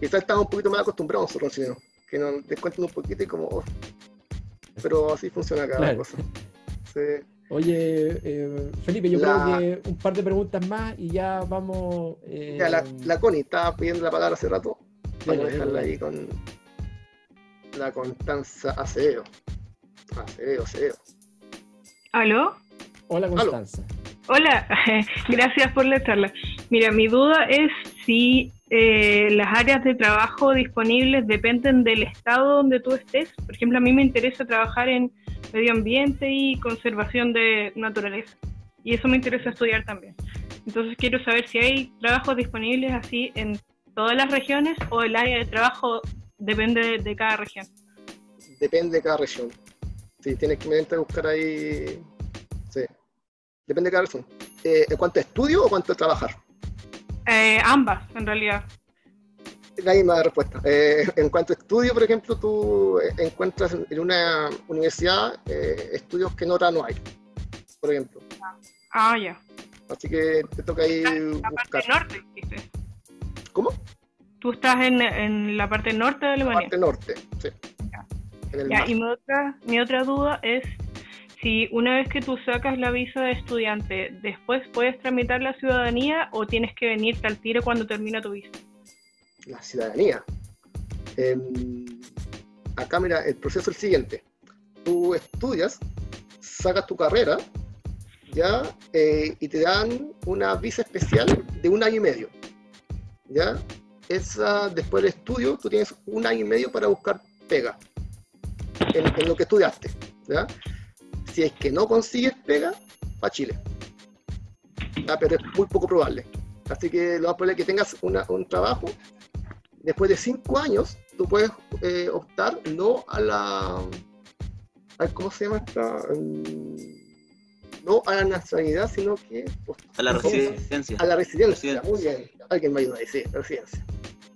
[SPEAKER 2] Quizás estamos un poquito más acostumbrados nosotros, chilenos, que nos descuenten un poquito y como... oh. Pero así funciona cada
[SPEAKER 1] Claro.
[SPEAKER 2] cosa. (laughs) Sí.
[SPEAKER 1] Oye, eh, Felipe, yo
[SPEAKER 2] La-
[SPEAKER 1] creo que un par de preguntas más y ya vamos. eh,
[SPEAKER 2] Ya, la, la Connie estaba pidiendo la palabra hace rato. Vamos a
[SPEAKER 1] Dale,
[SPEAKER 2] dejarla ahí con la Constanza Acevedo. Acevedo, Acevedo.
[SPEAKER 10] ¿Aló?
[SPEAKER 1] Hola, Constanza.
[SPEAKER 10] Hola, (laughs) gracias por la charla. Mira, mi duda es si eh, las áreas de trabajo disponibles dependen del estado donde tú estés. Por ejemplo, a mí me interesa trabajar en medio ambiente y conservación de naturaleza. Y eso me interesa estudiar también. Entonces quiero saber si hay trabajos disponibles así en todas las regiones o el área de trabajo depende de, de cada región.
[SPEAKER 2] Depende de cada región. Sí, tienes que buscar ahí. Sí. Depende de cada región. Eh, ¿En cuanto a estudio o cuanto a trabajar?
[SPEAKER 10] Eh, ambas, en realidad.
[SPEAKER 2] La misma respuesta. Eh, en cuanto a estudio, por ejemplo, tú encuentras en una universidad eh, estudios que en otra no hay, por ejemplo.
[SPEAKER 10] Ah, ya.
[SPEAKER 2] Así que te toca ahí
[SPEAKER 10] La
[SPEAKER 2] buscar.
[SPEAKER 10] parte norte, dices.
[SPEAKER 2] ¿Cómo?
[SPEAKER 10] Tú estás en, en la parte norte de Alemania.
[SPEAKER 2] Parte norte, sí.
[SPEAKER 10] Ya, y mi otra, mi otra duda es si una vez que tú sacas la visa de estudiante, después puedes tramitar la ciudadanía o tienes que venirte al tiro cuando termina tu visa.
[SPEAKER 2] la ciudadanía. Em, acá, mira, el proceso es el siguiente. Tú estudias, sacas tu carrera, ¿ya? Eh, y te dan una visa especial de un año y medio, ¿ya? Esa, después del estudio, tú tienes un año y medio para buscar pega en, lo que estudiaste, ¿ya? Si es que no consigues pega, para Chile. Pero es muy poco probable. Así que lo más probable es que tengas una- un trabajo después de cinco años, tú puedes eh, optar no a la. a- ¿Cómo se llama esta? Mm, No a la nacionalidad, sino que. pues,
[SPEAKER 12] A la residencia.
[SPEAKER 2] A la residencia, muy bien. Alguien me ayuda ahí, sí, residencia.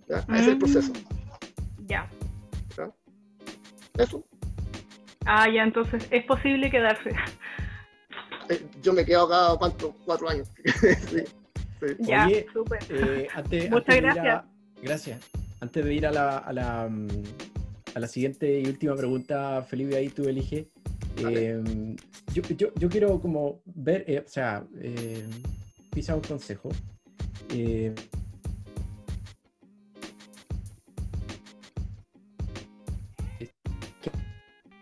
[SPEAKER 2] ¿Ya? Ese es el
[SPEAKER 10] Mm.
[SPEAKER 2] proceso.
[SPEAKER 10] Ya.
[SPEAKER 2] ¿ya? Eso.
[SPEAKER 10] Ah, ya, entonces es posible quedarse.
[SPEAKER 2] Eh, yo me quedo acá, ¿cuánto? Cuatro años. (laughs) sí, sí.
[SPEAKER 10] Ya,
[SPEAKER 1] Oye,
[SPEAKER 10] súper.
[SPEAKER 1] eh, antes, (laughs)
[SPEAKER 10] Muchas
[SPEAKER 1] antes a-
[SPEAKER 10] gracias.
[SPEAKER 1] gracias. Antes de ir a la, a la, mm, a la siguiente y última pregunta, Felipe, ahí tú eliges. Eh, yo, yo, quiero como ver, eh, o sea, eh, un consejo. Eh,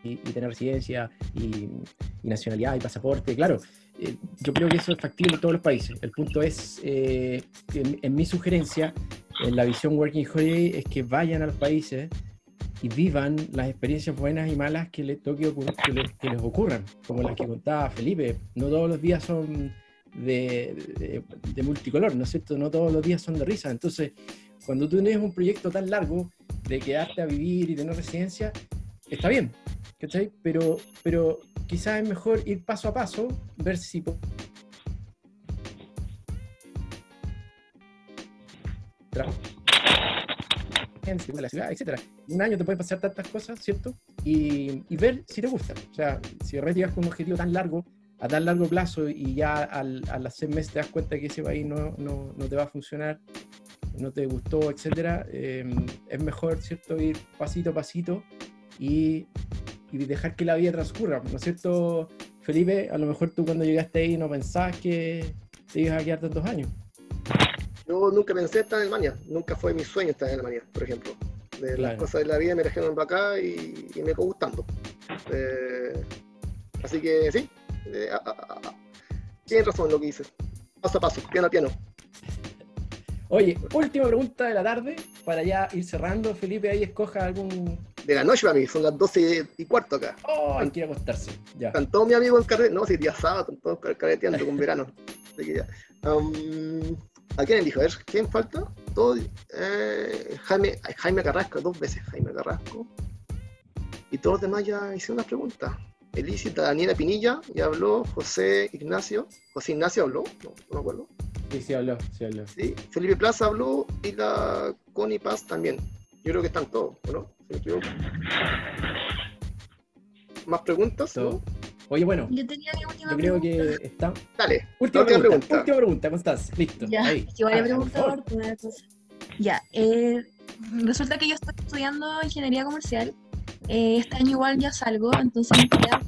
[SPEAKER 1] y, tener residencia y, y nacionalidad y pasaporte, claro. yo creo que eso es factible en todos los países. El punto es, en, en mi sugerencia, en la visión Working Holiday, es que vayan a los países y vivan las experiencias buenas y malas que les toque que, les, que les ocurran, como las que contaba Felipe. No todos los días son de, de- multicolor, ¿no es cierto? No todos los días son de risa. Entonces, cuando tú tienes un proyecto tan largo de quedarte a vivir y tener residencia, está bien, ¿cachai? Pero, pero quizás es mejor ir paso a paso, ver si po- tra- en la ciudad, etcétera. Un año te pueden pasar tantas cosas, ¿cierto? Y, y ver si te gusta. O sea, si de llegas con un objetivo tan largo, a tan largo plazo, y ya al, a las seis meses te das cuenta que ese país no, no, no te va a funcionar, no te gustó, etcétera, eh, es mejor, ¿cierto?, ir pasito a pasito y, y dejar que la vida transcurra, ¿no es cierto, Felipe? A lo mejor tú cuando llegaste ahí no pensabas que te ibas a quedar tantos años.
[SPEAKER 2] Yo nunca pensé estar en Alemania, nunca fue mi sueño estar en Alemania, por ejemplo. De Las cosas de la vida me trajeron para acá y, y me fue gustando. Eh, así que sí, eh, a- a- a- tienes razón lo que dices. Paso a paso, piano a piano.
[SPEAKER 1] Oye, última pregunta de la tarde, para ya ir cerrando, Felipe, ahí escoja algún...
[SPEAKER 2] De la noche para mí, son las 12 y cuarto acá.
[SPEAKER 1] Oh, hay que ir a acostarse, ya.
[SPEAKER 2] Están todos mis amigos en carrete, no, si día sábado, están todos car- carreteando con verano. Así que ya. Um, ¿A quién dijo? A ver, ¿quién falta? Todo, eh, Jaime, Jaime Carrasco, dos veces Jaime Carrasco. Y todos los demás ya hicieron las preguntas. Elícita, Daniela Pinilla, ya habló, José Ignacio, José Ignacio habló, no, no me acuerdo.
[SPEAKER 1] Sí, sí habló, sí habló.
[SPEAKER 2] Sí, Felipe Plaza habló y la Connie Paz también. Yo creo que están todos, ¿o ¿no? Si me equivoco. ¿Más preguntas? ¿no?
[SPEAKER 1] Oye, bueno,
[SPEAKER 18] Yo tenía mi última
[SPEAKER 1] yo creo
[SPEAKER 18] pregunta.
[SPEAKER 1] que está...
[SPEAKER 2] Dale,
[SPEAKER 1] Última
[SPEAKER 2] última
[SPEAKER 1] pregunta,
[SPEAKER 2] pregunta.
[SPEAKER 1] última pregunta, Constanza, listo.
[SPEAKER 18] Ya,
[SPEAKER 1] ahí. Ah,
[SPEAKER 18] una cosa. Ya, eh, resulta que yo estoy estudiando ingeniería comercial. Eh, este año igual ya salgo, entonces me queda,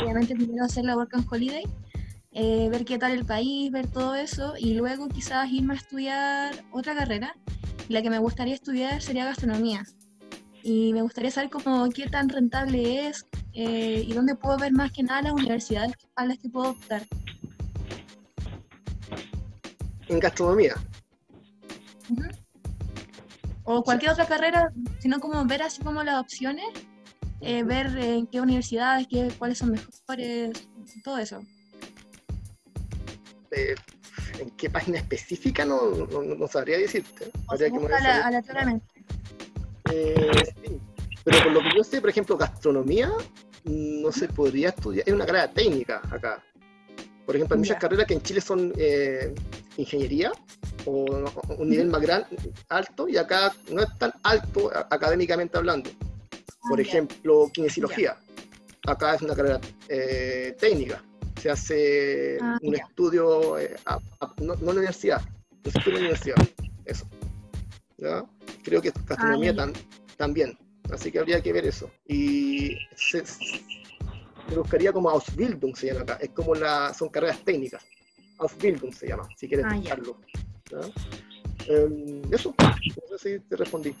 [SPEAKER 18] obviamente primero hacer la Work and Holiday, eh, ver qué tal el país, ver todo eso, y luego quizás irme a estudiar otra carrera. La que me gustaría estudiar sería gastronomía. Y me gustaría saber cómo, qué tan rentable es eh, y dónde puedo ver más que nada las universidades a las que puedo optar.
[SPEAKER 2] En gastronomía.
[SPEAKER 18] o cualquier otra carrera, sino como ver así como las opciones, eh, ver en qué universidades, qué, cuáles son mejores, todo eso.
[SPEAKER 2] Eh, ¿En qué página específica? No, no, sabría decirte. Que
[SPEAKER 18] Busca
[SPEAKER 2] moverse
[SPEAKER 18] ala-
[SPEAKER 2] ahí. Eh, sí. Pero por lo que yo sé, por ejemplo, gastronomía no se podría estudiar, es una carrera técnica acá. Por ejemplo, hay muchas carreras que en Chile son eh, ingeniería o o un nivel más gran, alto y acá no es tan alto a- académicamente hablando. Por
[SPEAKER 18] Ah,
[SPEAKER 2] ejemplo, kinesiología. Acá es una carrera eh, técnica. Se hace
[SPEAKER 18] Ah,
[SPEAKER 2] un estudio, eh, a- a- no, no en la universidad, no se estudia en la universidad. Eso. ¿Ya? Creo que gastronomía
[SPEAKER 18] Ah,
[SPEAKER 2] tam- también. Así que habría que ver eso. Y se, se buscaría como Ausbildung se llama acá. Es como la, son carreras técnicas. Ausbildung se llama, si quieres
[SPEAKER 18] Ah,
[SPEAKER 2] buscarlo. ¿Ya? Em, eso, no sé si te respondí.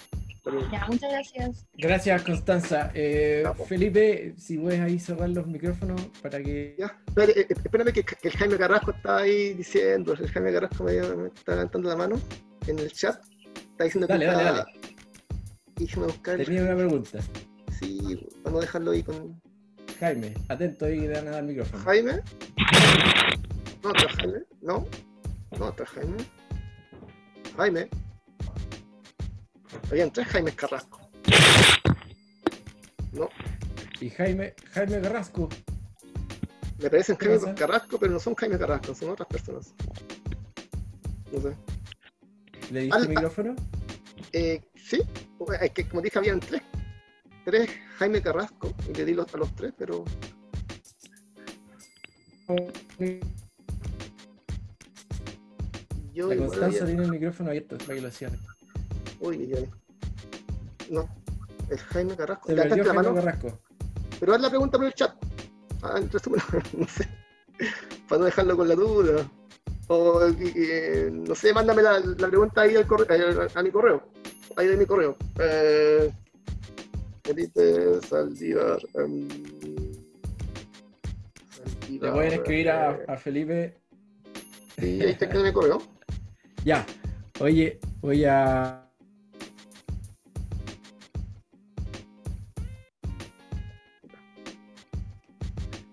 [SPEAKER 2] Pero-
[SPEAKER 18] Ya, muchas gracias.
[SPEAKER 1] Gracias, Constanza. Eh, Felipe, si puedes ahí cerrar los micrófonos para que...
[SPEAKER 2] Ya, espérame, eh, espérame que, que el Jaime Carrasco está ahí diciendo, el Jaime Carrasco me, me está levantando la mano en el chat. Está diciendo
[SPEAKER 1] Dale,
[SPEAKER 2] que
[SPEAKER 1] dale,
[SPEAKER 2] está-
[SPEAKER 1] dale.
[SPEAKER 2] Déjame buscar.
[SPEAKER 1] Tenía una pregunta.
[SPEAKER 2] Sí, vamos a dejarlo ahí con
[SPEAKER 1] Jaime, atento ahí, te van a dar el micrófono.
[SPEAKER 2] Jaime. No, está Jaime. No, no, está Jaime. Jaime. Habían tres Jaimes Carrasco. No,
[SPEAKER 1] Y Jaime, Jaime Carrasco.
[SPEAKER 2] me parecen
[SPEAKER 1] ¿Qué
[SPEAKER 2] Jaime
[SPEAKER 1] pasa?
[SPEAKER 2] Carrasco, pero no son Jaime Carrasco, son otras personas. No sé.
[SPEAKER 1] ¿Le diste
[SPEAKER 2] Al-
[SPEAKER 1] el micrófono?
[SPEAKER 2] Eh, sí, es que como dije, habían tres. Tres Jaime Carrasco, y le di los, a los tres, pero. Yo
[SPEAKER 1] La
[SPEAKER 2] igual
[SPEAKER 1] Constanza
[SPEAKER 2] había-
[SPEAKER 1] tiene el micrófono abierto para que lo cierre.
[SPEAKER 2] Uy, uy. No, es Jaime Carrasco.
[SPEAKER 1] Se
[SPEAKER 2] Ya,
[SPEAKER 1] perdió Jaime
[SPEAKER 2] mano.
[SPEAKER 1] Carrasco.
[SPEAKER 2] Pero haz la pregunta por el chat. Ah, en resumen, (laughs) no sé. Para no dejarlo con la duda. O, eh, no sé, mándame la, pregunta ahí al correo, a, eh, a, mi correo. Ahí de mi correo. Eh, Felipe Saldívar.
[SPEAKER 1] Um,
[SPEAKER 2] Saldívar Le
[SPEAKER 1] pueden escribir
[SPEAKER 2] eh.
[SPEAKER 1] a, Felipe.
[SPEAKER 2] Sí, ahí está mi correo. (laughs)
[SPEAKER 1] Ya. Oye, voy a.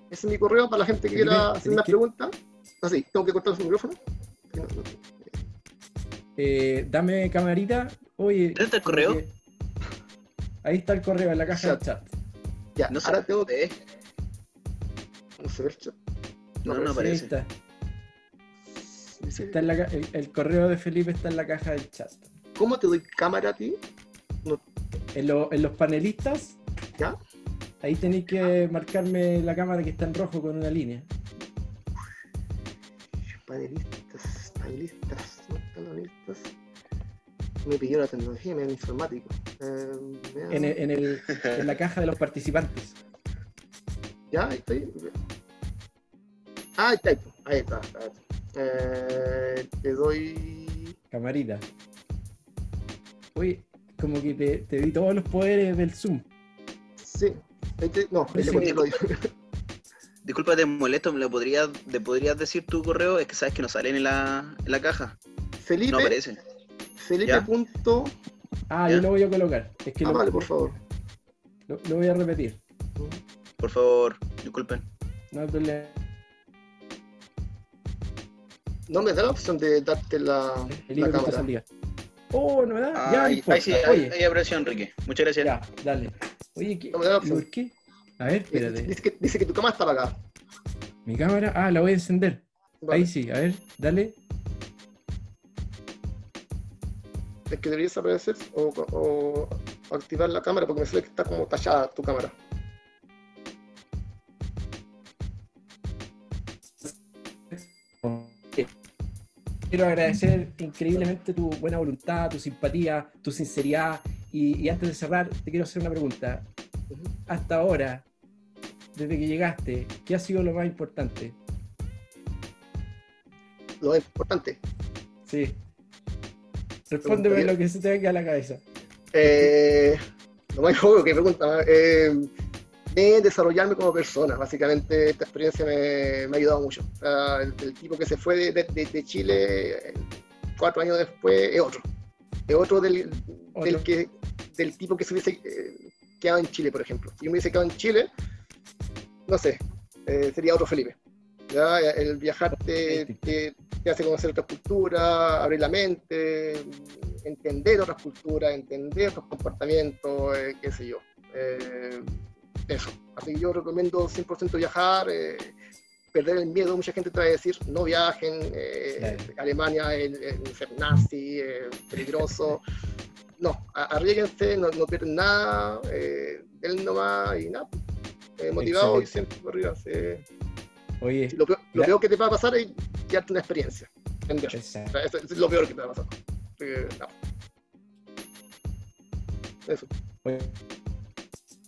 [SPEAKER 2] Ese es mi correo para la gente que quiera hacer una
[SPEAKER 1] pregunta
[SPEAKER 2] pregunta. Así, tengo que cortar su micrófono. No, no.
[SPEAKER 1] Eh, dame camarita. Oye.
[SPEAKER 12] ¿Dónde está el correo?
[SPEAKER 1] Ahí está el correo, en la caja del chat.
[SPEAKER 2] Ya,
[SPEAKER 12] No sé
[SPEAKER 2] ahora tengo. No se ve el chat.
[SPEAKER 12] No, no aparece.
[SPEAKER 1] está. Está en la el, el correo de Felipe está en la caja del chat.
[SPEAKER 2] ¿Cómo te doy cámara a ti?
[SPEAKER 1] En, lo- en los panelistas,
[SPEAKER 2] ¿Ya?
[SPEAKER 1] ahí tenéis que marcarme la cámara que está en rojo con una línea.
[SPEAKER 2] Panelistas, panelistas, ¿dónde están los panelistas? Me pidió la tecnología, me informático. Eh, me-
[SPEAKER 1] En, el- en el- en la caja de los participantes. (laughs)
[SPEAKER 2] Ya, ahí estoy. Ah, ahí está, ahí está. Ahí está, ahí está. Eh, te doy.
[SPEAKER 1] Camarita. Uy, como que te, te di todos los poderes del Zoom.
[SPEAKER 2] Sí. Ahí te- no, ahí te
[SPEAKER 1] Sí. (laughs)
[SPEAKER 12] Disculpa, te molesto, ¿me lo podrías, ¿le podrías decir tu correo? Es que sabes que no salen en la, en la caja.
[SPEAKER 2] Felipe.
[SPEAKER 12] No aparece.
[SPEAKER 2] Felipe.
[SPEAKER 12] ¿Ya?
[SPEAKER 2] Punto...
[SPEAKER 1] Ah, yo lo voy a colocar. Es que
[SPEAKER 2] Ah,
[SPEAKER 1] lo,
[SPEAKER 2] vale, por favor.
[SPEAKER 1] lo, lo voy a repetir.
[SPEAKER 12] Por favor, disculpen.
[SPEAKER 1] No hay problema.
[SPEAKER 2] No me da la opción de darte la,
[SPEAKER 1] El
[SPEAKER 2] la
[SPEAKER 1] libro que está
[SPEAKER 2] cámara.
[SPEAKER 1] Oh, no me da.
[SPEAKER 12] Ah,
[SPEAKER 1] ya,
[SPEAKER 12] ahí, ahí sí, ahí,
[SPEAKER 1] Oye,
[SPEAKER 12] ahí apareció Enrique. Muchas gracias.
[SPEAKER 1] ya, dale. Oye, ¿qué,
[SPEAKER 2] No me da la
[SPEAKER 1] ¿y
[SPEAKER 2] opción.
[SPEAKER 1] por qué? A ver, espérate.
[SPEAKER 2] Dice que, dice que tu cámara está apagada.
[SPEAKER 1] Mi cámara, ah, la voy a encender.
[SPEAKER 2] Vale.
[SPEAKER 1] Ahí sí, a ver, dale.
[SPEAKER 2] Es que deberías aparecer o, o activar la cámara porque me sale que está como tallada tu cámara.
[SPEAKER 1] Quiero agradecer increíblemente tu buena voluntad, tu simpatía, tu sinceridad. Y, y antes de cerrar, te quiero hacer una pregunta. Hasta ahora, desde que llegaste, ¿qué ha sido lo más importante?
[SPEAKER 2] Lo importante.
[SPEAKER 1] Sí. Respóndeme lo que se te venga a la cabeza.
[SPEAKER 2] Eh, lo más (laughs) obvio que pregunta. Eh, de desarrollarme como persona. Básicamente, esta experiencia me, me ha ayudado mucho. O sea, el, el tipo que se fue de, de- de Chile eh, cuatro años después es otro. Es otro del, del,
[SPEAKER 1] Otro.
[SPEAKER 2] que, del tipo que se hubiese eh, quedado en Chile, por ejemplo. Si yo me hubiese quedado en Chile, no sé, eh, sería otro Felipe. ¿ya? El viajar te, te- te hace conocer otras culturas, abrir la mente, entender otras culturas, entender otros comportamientos, eh, qué sé yo. Eh, eso. Así que yo recomiendo 100% viajar, perder el miedo. Mucha gente te va a decir, no viajen, Alemania es ser nazi, peligroso. (laughs) No, arriesguense, no, no pierden nada, den nomás y nada. Eh, motivado y siempre por arriba.
[SPEAKER 1] Oye,
[SPEAKER 2] Lo, peor, lo
[SPEAKER 1] gra-
[SPEAKER 2] peor que te va a pasar es llevarte una experiencia. Entender. O sea, eso es lo peor que te va a pasar. Eso.
[SPEAKER 1] Oye,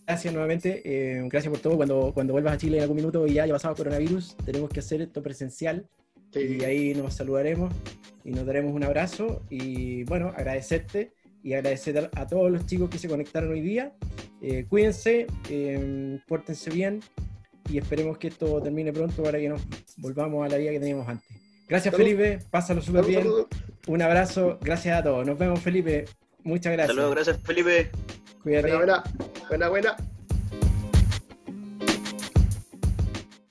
[SPEAKER 1] Gracias nuevamente, eh, gracias por todo. Cuando, cuando vuelvas a Chile en algún minuto y ya haya pasado coronavirus, tenemos que hacer esto presencial y ahí nos saludaremos y nos daremos un abrazo y bueno, agradecerte y agradecer a, a todos los chicos que se conectaron hoy día. Eh, cuídense, eh, pórtense bien y esperemos que esto termine pronto para que nos volvamos a la vida que teníamos antes. Gracias
[SPEAKER 12] Salud.
[SPEAKER 1] Felipe, pásalo súper bien.
[SPEAKER 12] salud.
[SPEAKER 1] Un abrazo, gracias a todos. Nos vemos Felipe. Muchas gracias.
[SPEAKER 12] Hasta luego, gracias Felipe.
[SPEAKER 1] Cuídate.
[SPEAKER 2] Buena, buena, buena, buena.